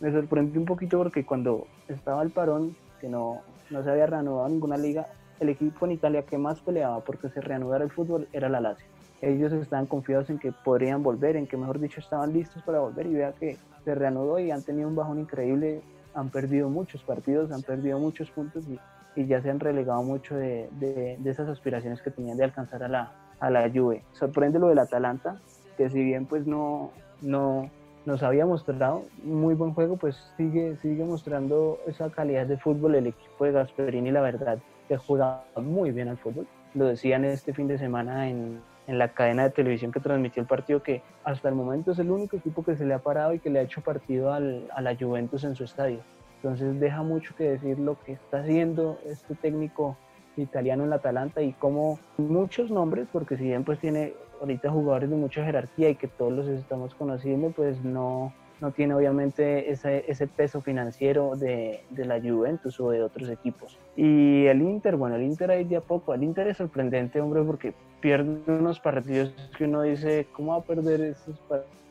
me sorprendió un poquito porque cuando estaba el parón, que no, no se había reanudado ninguna liga, el equipo en Italia que más peleaba porque se reanudara el fútbol era la Lazio. Ellos estaban confiados en que podrían volver, en que mejor dicho estaban listos para volver y vea que se reanudó y han tenido un bajón increíble, han perdido muchos partidos, han perdido muchos puntos y y ya se han relegado mucho de, de, esas aspiraciones que tenían de alcanzar a la, a la Juve. Sorprende lo del Atalanta, que si bien pues no, no nos había mostrado muy buen juego, pues sigue, sigue mostrando esa calidad de fútbol el equipo de Gasperini, la verdad, que juega muy bien al fútbol. Lo decían este fin de semana en, en la cadena de televisión que transmitió el partido, que hasta el momento es el único equipo que se le ha parado y que le ha hecho partido al, a la Juventus en su estadio. Entonces deja mucho que decir lo que está haciendo este técnico italiano en la Atalanta y como muchos nombres, porque si bien pues tiene ahorita jugadores de mucha jerarquía y que todos los estamos conociendo, pues no, no tiene obviamente ese, ese peso financiero de, de, la Juventus o de otros equipos. Y el Inter, bueno, el Inter ahí de a poco, el Inter es sorprendente, hombre, porque pierde unos partidos que uno dice, ¿cómo va a perder esos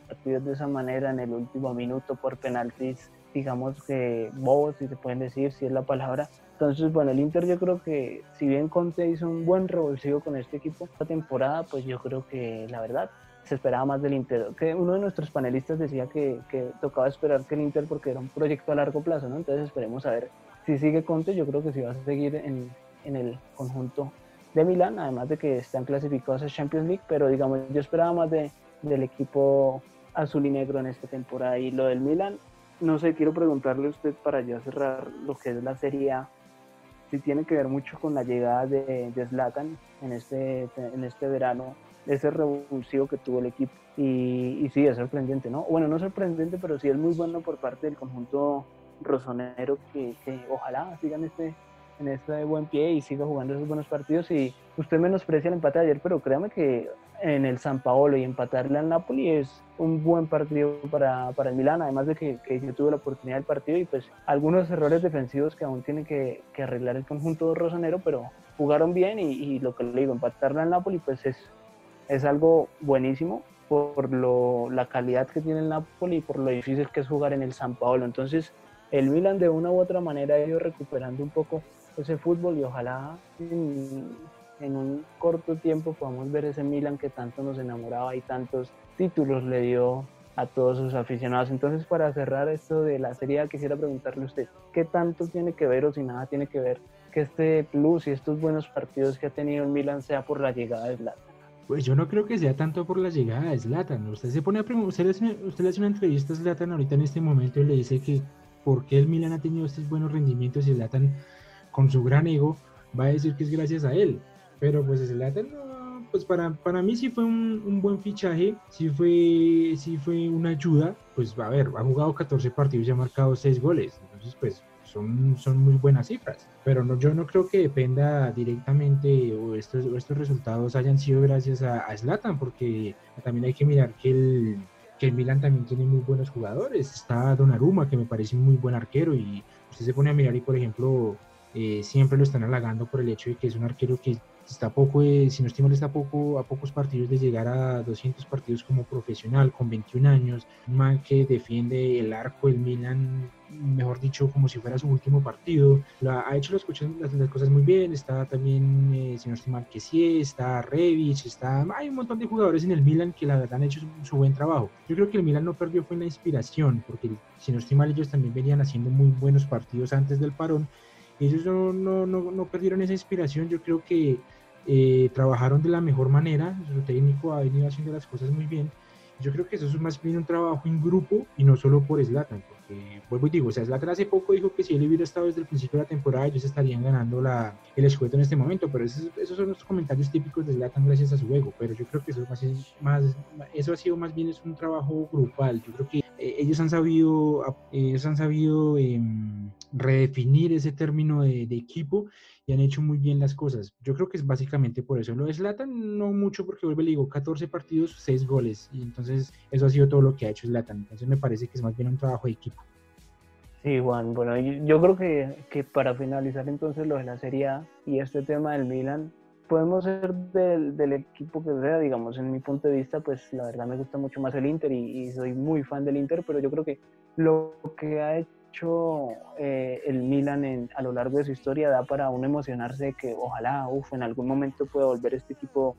partidos de esa manera en el último minuto por penaltis? Digamos que bobos, si se pueden decir, si es la palabra. Entonces, bueno, el Inter yo creo que si bien Conte hizo un buen revulsivo con este equipo esta temporada, pues yo creo que la verdad se esperaba más del Inter. Que uno de nuestros panelistas decía que, que tocaba esperar que el Inter porque era un proyecto a largo plazo, ¿no? Entonces esperemos a ver si sigue Conte, yo creo que sí va a seguir en, en el conjunto de Milán, además de que están clasificados a Champions League, pero digamos, yo esperaba más de, del equipo azul y negro en esta temporada y lo del Milán no sé, quiero preguntarle a usted para ya cerrar lo que es la Serie A, si tiene que ver mucho con la llegada de, de en este, en este verano, ese revulsivo que tuvo el equipo. Y, y sí, es sorprendente, ¿no? Bueno, no sorprendente, pero sí es muy bueno por parte del conjunto rosonero que, que ojalá sigan este, en este buen pie y siga jugando esos buenos partidos. Y usted menosprecia el empate de ayer, pero créame que en el San Paolo y empatarle al Napoli es un buen partido para, para el Milan, además de que, que, yo tuve la oportunidad del partido y pues algunos errores defensivos que aún tiene que, arreglar el conjunto rosonero, pero jugaron bien y, lo que le digo, empatarle al Napoli pues es, es algo buenísimo por lo, la calidad que tiene el Napoli y por lo difícil que es jugar en el San Paolo. Entonces el Milan de una u otra manera ha ido recuperando un poco ese fútbol y ojalá en, en un corto tiempo podamos ver ese Milan que tanto nos enamoraba y tantos títulos le dio a todos sus aficionados. Entonces, para cerrar esto de la serie, quisiera preguntarle a usted, ¿qué tanto tiene que ver o si nada tiene que ver que este plus y estos buenos partidos que ha tenido el Milan sea por la llegada de Zlatan? Pues yo no creo que sea tanto por la llegada de Zlatan. Usted se pone a usted le, hace, usted le hace una entrevista a Zlatan ahorita en este momento y le dice que por qué el Milan ha tenido estos buenos rendimientos y Zlatan con su gran ego va a decir que es gracias a él. Pero pues Zlatan pues para, para mí sí fue un, un, buen fichaje, sí fue, sí fue una ayuda, pues a ver, ha jugado 14 partidos y ha marcado 6 goles, entonces pues son, son muy buenas cifras, pero no, yo no creo que dependa directamente o estos, o estos resultados hayan sido gracias a, a Zlatan, porque también hay que mirar que el, que el Milan también tiene muy buenos jugadores, está Donnarumma que me parece muy buen arquero y usted se pone a mirar y por ejemplo eh, siempre lo están halagando por el hecho de que es un arquero que está poco, eh, si no estimo está poco, a pocos partidos de llegar a 200 partidos como profesional, con 21 años, un man que defiende el arco del Milan, mejor dicho, como si fuera su último partido, la, ha hecho las, las, las, cosas muy bien, está también, eh, si no estoy que sí, está Revich, está, hay un montón de jugadores en el Milan que la verdad han hecho su, su, buen trabajo. Yo creo que el Milan no perdió fue en la inspiración, porque si no estoy mal, ellos también venían haciendo muy buenos partidos antes del parón, ellos no, no, no, no perdieron esa inspiración, yo creo que eh, trabajaron de la mejor manera, su técnico ha venido haciendo las cosas muy bien. Yo creo que eso es más bien un trabajo en grupo y no solo por Slatan, porque vuelvo y digo, o sea, Slatan hace poco dijo que si él hubiera estado desde el principio de la temporada, ellos estarían ganando la, el escueto en este momento, pero esos, esos son los comentarios típicos de Slatan gracias a su ego, pero yo creo que eso, más, más, eso ha sido más bien es un trabajo grupal, yo creo que eh, ellos han sabido, ellos han sabido eh, redefinir ese término de, de equipo han hecho muy bien las cosas. Yo creo que es básicamente por eso. Lo de Zlatan no mucho porque vuelve, le digo, 14 partidos, 6 goles. Y entonces eso ha sido todo lo que ha hecho Zlatan. Entonces me parece que es más bien un trabajo de equipo. Sí, Juan. Bueno, yo creo que, que para finalizar entonces lo de la Serie A y este tema del Milan, podemos ser del, del, equipo que sea, digamos, en mi punto de vista, pues la verdad me gusta mucho más el Inter y, y soy muy fan del Inter, pero yo creo que lo que ha hecho hecho eh, el Milan en, a lo largo de su historia da para uno emocionarse que ojalá, uf, en algún momento pueda volver este equipo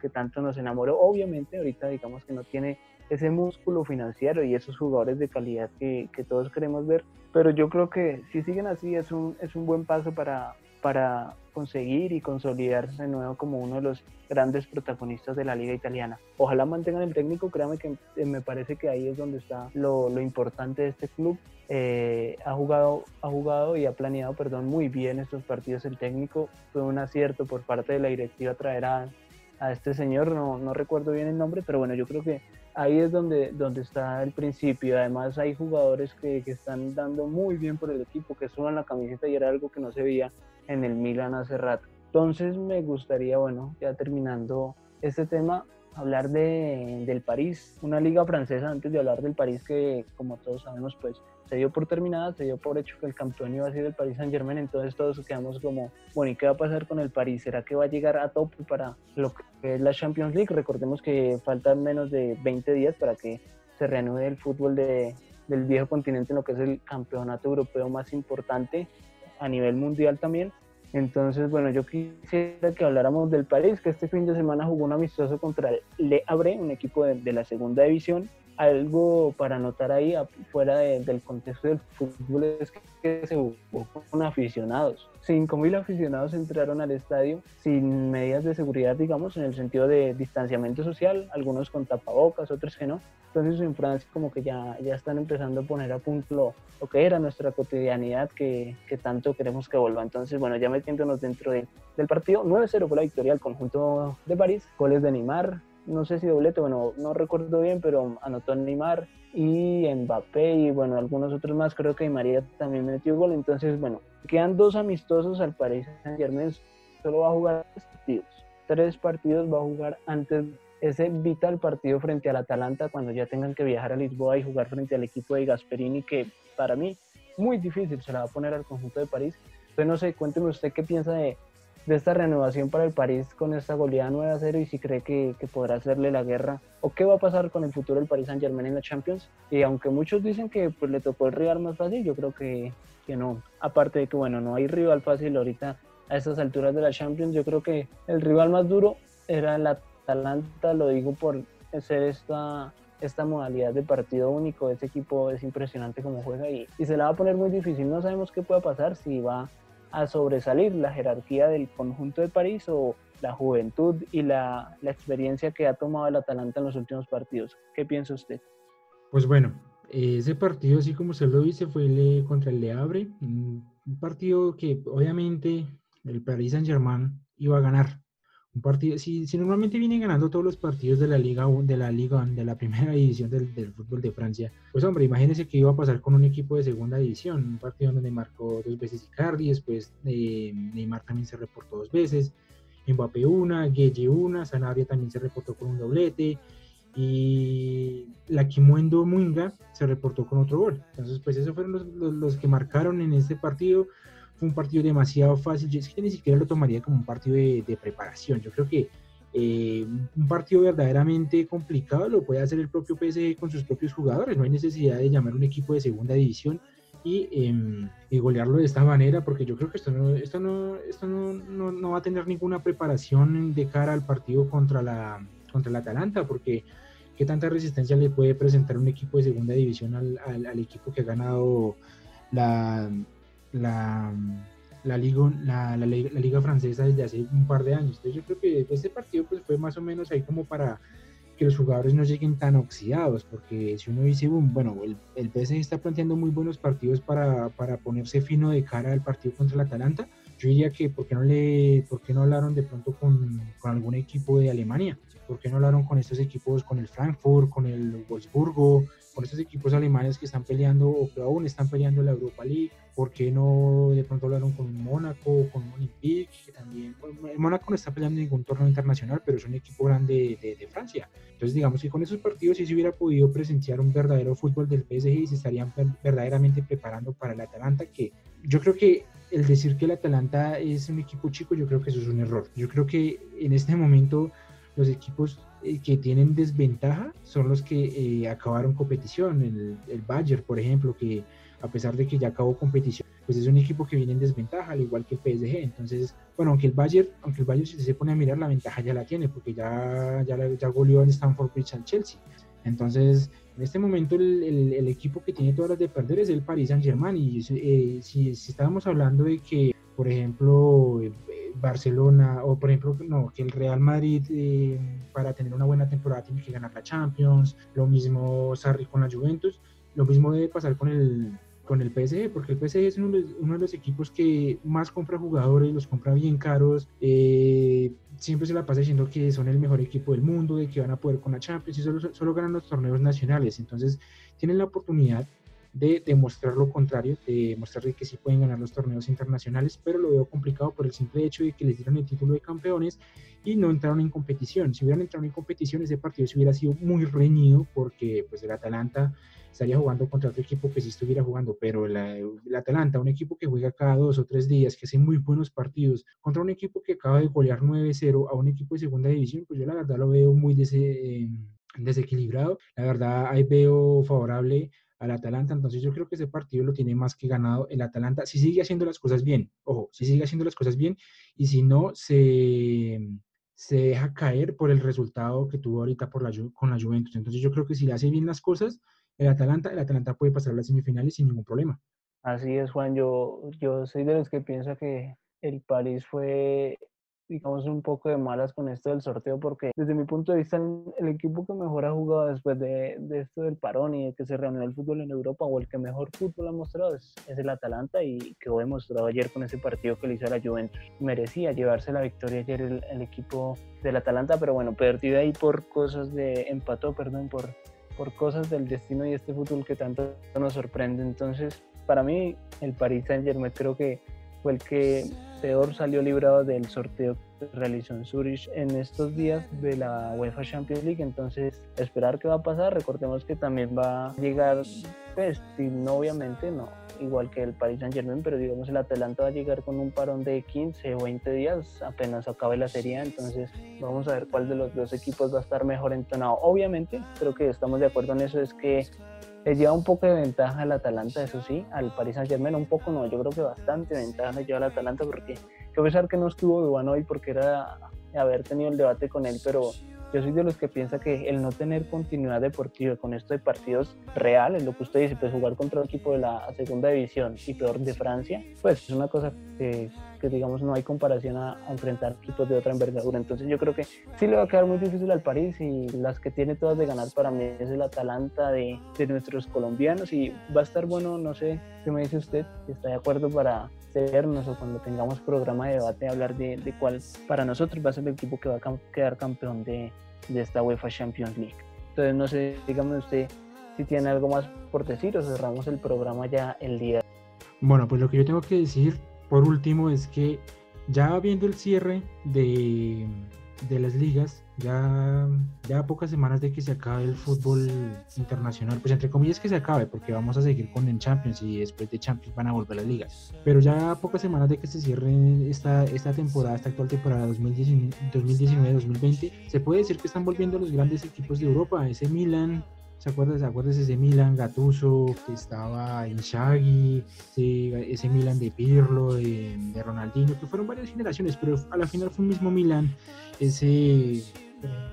que tanto nos enamoró. Obviamente ahorita digamos que no tiene ese músculo financiero y esos jugadores de calidad que, que todos queremos ver, pero yo creo que si siguen así es un, es un buen paso para, para conseguir y consolidarse de nuevo como uno de los grandes protagonistas de la liga italiana. Ojalá mantengan el técnico, créame que eh, me parece que ahí es donde está lo, importante de este club. Eh, ha, jugado, ha jugado y ha planeado perdón, muy bien estos partidos el técnico. Fue un acierto por parte de la directiva traer a, a este señor, no, no recuerdo bien el nombre, pero bueno, yo creo que ahí es donde, donde está el principio. Además hay jugadores que, que, están dando muy bien por el equipo, que suban la camiseta y era algo que no se veía en el Milan hace rato. Entonces me gustaría, bueno, ya terminando este tema, hablar de, del París, una liga francesa, antes de hablar del París que como todos sabemos pues se dio por terminada, se dio por hecho que el campeón iba a ser el Paris Saint Germain, entonces todos quedamos como, bueno, ¿y qué va a pasar con el París? ¿Será que va a llegar a tope para lo que es la Champions League? Recordemos que faltan menos de 20 días para que se reanude el fútbol de, del viejo continente en lo que es el campeonato europeo más importante a nivel mundial también. Entonces, bueno, yo quisiera que habláramos del París, que este fin de semana jugó un amistoso contra el Le Havre, un equipo de, de la segunda división, algo para notar ahí, fuera de, del contexto del fútbol, es que se jugó con aficionados. 5.000 aficionados entraron al estadio sin medidas de seguridad, digamos, en el sentido de distanciamiento social, algunos con tapabocas, otros que no. Entonces en Francia como que ya, ya están empezando a poner a punto lo, lo que era nuestra cotidianidad que, que, tanto queremos que vuelva. Entonces, bueno, ya metiéndonos dentro de, del partido, 9-0 fue la victoria del conjunto de París, goles de Neymar, no sé si doblete, bueno, no recuerdo bien, pero anotó Neymar y Mbappé y bueno, algunos otros más, creo que María también metió gol, entonces bueno, quedan dos amistosos al Paris Saint Germain, solo va a jugar tres partidos, tres partidos va a jugar antes ese vital partido frente al Atalanta cuando ya tengan que viajar a Lisboa y jugar frente al equipo de Gasperini, que para mí muy difícil se la va a poner al conjunto de París. Entonces, no sé, cuénteme usted qué piensa de, de esta renovación para el París con esta goleada 9 a 0 y si cree que, que, podrá hacerle la guerra o qué va a pasar con el futuro del Paris Saint Germain en la Champions. Y aunque muchos dicen que pues, le tocó el rival más fácil, yo creo que, que no. Aparte de que, bueno, no hay rival fácil ahorita a estas alturas de la Champions, yo creo que el rival más duro era el Atalanta, lo digo por ser esta, esta modalidad de partido único. Ese equipo es impresionante como juega y, y se la va a poner muy difícil. No sabemos qué pueda pasar si va a sobresalir la jerarquía del conjunto de París o la juventud y la, la, experiencia que ha tomado el Atalanta en los últimos partidos. ¿Qué piensa usted? Pues bueno, ese partido, así como se lo dice, fue el, contra el Le Havre, un partido que obviamente el Paris Saint Germain iba a ganar. Un partido, si, si, normalmente viene ganando todos los partidos de la Liga de la Liga de la primera división del, del, fútbol de Francia, pues hombre, imagínense que iba a pasar con un equipo de segunda división, un partido donde marcó dos veces Icardi, después eh, Neymar también se reportó dos veces, Mbappé una, Gueye una, Sanabria también se reportó con un doblete, y la Kimuendo Muinga se reportó con otro gol. Entonces, pues esos fueron los, los, los que marcaron en este partido un partido demasiado fácil. Yo es que ni siquiera lo tomaría como un partido de, preparación. Yo creo que eh, un partido verdaderamente complicado lo puede hacer el propio PSG con sus propios jugadores. No hay necesidad de llamar un equipo de segunda división y, eh, y golearlo de esta manera, porque yo creo que esto no, esto no, esto no, no, no, va a tener ninguna preparación de cara al partido contra la, contra el Atalanta, porque qué tanta resistencia le puede presentar un equipo de segunda división al, al equipo que ha ganado la, la, la, liga, la, liga francesa desde hace un par de años. Entonces yo creo que este partido pues fue más o menos ahí como para que los jugadores no lleguen tan oxidados, porque si uno dice, bueno, el, el PSG está planteando muy buenos partidos para, para ponerse fino de cara al partido contra el Atalanta, yo diría que ¿por qué no, le, por qué no hablaron de pronto con, con, algún equipo de Alemania? ¿Por qué no hablaron con estos equipos, con el Frankfurt, con el Wolfsburgo, con estos equipos alemanes que están peleando o que aún están peleando la Europa League? ¿Por qué no de pronto hablaron con Mónaco, con Olympique, que también, el Mónaco no está peleando en ningún torneo internacional, pero es un equipo grande de, de, de, Francia. Entonces, digamos que con esos partidos sí se hubiera podido presenciar un verdadero fútbol del PSG y se estarían verdaderamente preparando para el Atalanta, que yo creo que el decir que el Atalanta es un equipo chico, yo creo que eso es un error. Yo creo que en este momento los equipos eh, que tienen desventaja son los que eh, acabaron competición. El, el Bayern, por ejemplo, que a pesar de que ya acabó competición, pues es un equipo que viene en desventaja, al igual que el PSG. Entonces, bueno, aunque el Bayern, aunque el Bayern si se pone a mirar, la ventaja ya la tiene, porque ya, ya, ya goleó en Stamford Bridge al Chelsea. Entonces, en este momento el, equipo que tiene todas las de perder es el Paris Saint Germain. Y eh, si, si, estábamos hablando de que, por ejemplo, eh, Barcelona o por ejemplo, no, que el Real Madrid eh, para tener una buena temporada tiene que ganar la Champions, lo mismo Sarri con la Juventus, lo mismo debe pasar con el, con el PSG, porque el PSG es uno de, los, uno de, los, equipos que más compra jugadores, los compra bien caros, eh, siempre se la pasa diciendo que son el mejor equipo del mundo, de que van a poder con la Champions y solo, solo ganan los torneos nacionales, entonces tienen la oportunidad de demostrar lo contrario, de mostrarle que sí pueden ganar los torneos internacionales, pero lo veo complicado por el simple hecho de que les dieron el título de campeones y no entraron en competición. Si hubieran entrado en competición, ese partido se hubiera sido muy reñido porque pues el Atalanta estaría jugando contra otro equipo que sí estuviera jugando, pero el Atalanta, un equipo que juega cada dos o tres días, que hace muy buenos partidos, contra un equipo que acaba de golear 9-0 a un equipo de segunda división, pues yo la verdad lo veo muy des, eh, desequilibrado. La verdad ahí veo favorable al Atalanta, entonces yo creo que ese partido lo tiene más que ganado el Atalanta, si sigue haciendo las cosas bien, ojo, si sigue haciendo las cosas bien, y si no, se, se deja caer por el resultado que tuvo ahorita por la, con la Juventus. Entonces yo creo que si le hace bien las cosas, el Atalanta, el Atalanta puede pasar las semifinales sin ningún problema. Así es, Juan, yo, yo soy de los que piensa que el París fue digamos, un poco de malas con esto del sorteo, porque desde mi punto de vista, el, equipo que mejor ha jugado después de, de, esto del parón y de que se reunió el fútbol en Europa, o el que mejor fútbol ha mostrado, es, es el Atalanta y que he demostrado ayer con ese partido que le hizo a la Juventus. Merecía llevarse la victoria ayer el, el equipo del Atalanta, pero bueno, perdió ahí por cosas de, empató, perdón, por, por cosas del destino y este fútbol que tanto nos sorprende. Entonces, para mí, el Paris Saint Germain creo que fue el que peor salió librado del sorteo que realizó en Zurich en estos días de la UEFA Champions League. Entonces, esperar qué va a pasar. Recordemos que también va a llegar, pues, no, obviamente no, igual que el Paris Saint Germain, pero digamos el Atalanta va a llegar con un parón de 15 o 20 días apenas acabe la serie, entonces vamos a ver cuál de los dos equipos va a estar mejor entonado. Obviamente, creo que estamos de acuerdo en eso, es que le lleva un poco de ventaja al Atalanta, eso sí, al Paris Saint Germain, un poco no, yo creo que bastante ventaja le lleva al Atalanta porque, que a pesar que no estuvo Dubán hoy porque era haber tenido el debate con él, pero yo soy de los que piensa que el no tener continuidad deportiva con esto de partidos reales, lo que usted dice, pues jugar contra un equipo de la segunda división y peor de Francia, pues es una cosa que, que digamos no hay comparación a, enfrentar equipos de otra envergadura. Entonces yo creo que sí le va a quedar muy difícil al París y las que tiene todas de ganar para mí es el Atalanta de, de nuestros colombianos y va a estar bueno, no sé qué me dice usted, si está de acuerdo para vernos o cuando tengamos programa de debate hablar de, de, cuál para nosotros va a ser el equipo que va a quedar campeón de, de esta UEFA Champions League. Entonces, no sé, dígame usted si tiene algo más por decir o cerramos el programa ya el día. Bueno, pues lo que yo tengo que decir por último es que ya viendo el cierre de, de las ligas, ya, ya pocas semanas de que se acabe el fútbol internacional, pues entre comillas que se acabe, porque vamos a seguir con el Champions y después de Champions van a volver las ligas. Pero ya pocas semanas de que se cierre esta, esta temporada, esta actual temporada 2019-2020, se puede decir que están volviendo los grandes equipos de Europa, ese Milan, ¿Se acuerdan? ¿Se acuerdan ese Milan Gattuso que estaba Inzaghi, ese, ese Milan de Pirlo, de, de, Ronaldinho, que fueron varias generaciones, pero a la final fue un mismo Milan, ese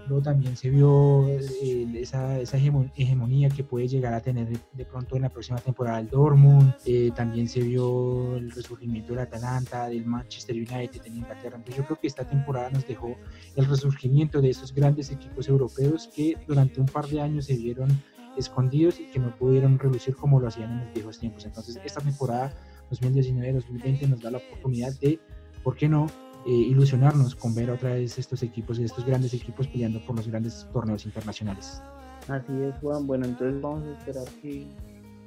luego también se vio eh, esa, esa, hegemonía que puede llegar a tener de, pronto en la próxima temporada el Dortmund, eh, también se vio el resurgimiento del Atalanta, del Manchester United en Inglaterra. Entonces yo creo que esta temporada nos dejó el resurgimiento de esos grandes equipos europeos que durante un par de años se vieron escondidos y que no pudieron relucir como lo hacían en los viejos tiempos. Entonces esta temporada 2019-2020 nos da la oportunidad de, ¿por qué no?, eh, ilusionarnos con ver otra vez estos equipos y estos grandes equipos peleando por los grandes torneos internacionales. Así es, Juan. Bueno, entonces vamos a esperar qué,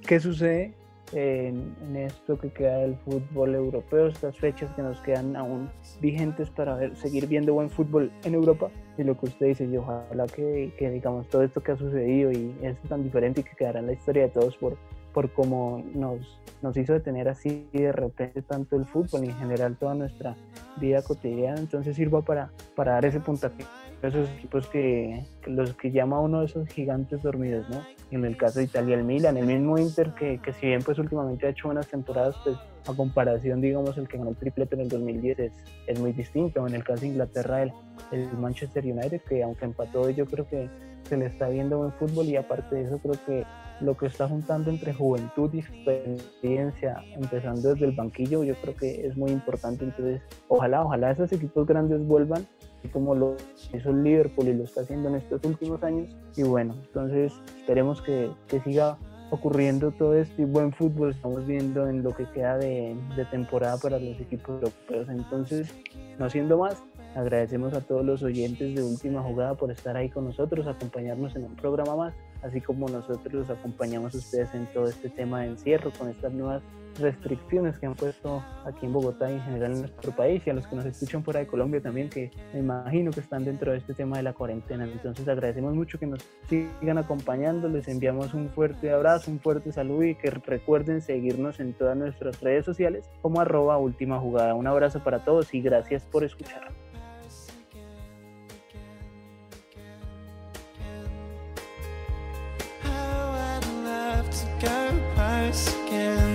qué sucede en, en, esto que queda del fútbol europeo, estas fechas que nos quedan aún vigentes para ver, seguir viendo buen fútbol en Europa. Y lo que usted dice, y ojalá que, que digamos todo esto que ha sucedido y es tan diferente y que quedará en la historia de todos por por cómo nos, nos hizo detener así de repente tanto el fútbol y en general toda nuestra vida cotidiana. Entonces sirva para, para dar ese puntapié a esos equipos que, los que llama uno de esos gigantes dormidos, ¿no? En el caso de Italia, el Milan, el mismo Inter, que, que si bien pues últimamente ha hecho buenas temporadas, pues a comparación, digamos, el que ganó el triplete en el 2010 es, es muy distinto. En el caso de Inglaterra, el, el Manchester United, que aunque empató, yo creo que se le está viendo buen fútbol y aparte de eso creo que lo que está juntando entre juventud y experiencia, empezando desde el banquillo, yo creo que es muy importante. Entonces, ojalá, ojalá esos equipos grandes vuelvan, como lo hizo el Liverpool y lo está haciendo en estos últimos años. Y bueno, entonces esperemos que, que siga ocurriendo todo este buen fútbol estamos viendo en lo que queda de, de temporada para los equipos europeos. Entonces, no siendo más, Agradecemos a todos los oyentes de Última Jugada por estar ahí con nosotros, acompañarnos en un programa más, así como nosotros los acompañamos a ustedes en todo este tema de encierro con estas nuevas restricciones que han puesto aquí en Bogotá y en general en nuestro país y a los que nos escuchan fuera de Colombia también, que me imagino que están dentro de este tema de la cuarentena. Entonces agradecemos mucho que nos sigan acompañando, les enviamos un fuerte abrazo, un fuerte saludo y que recuerden seguirnos en todas nuestras redes sociales como arroba última jugada. Un abrazo para todos y gracias por to go by again.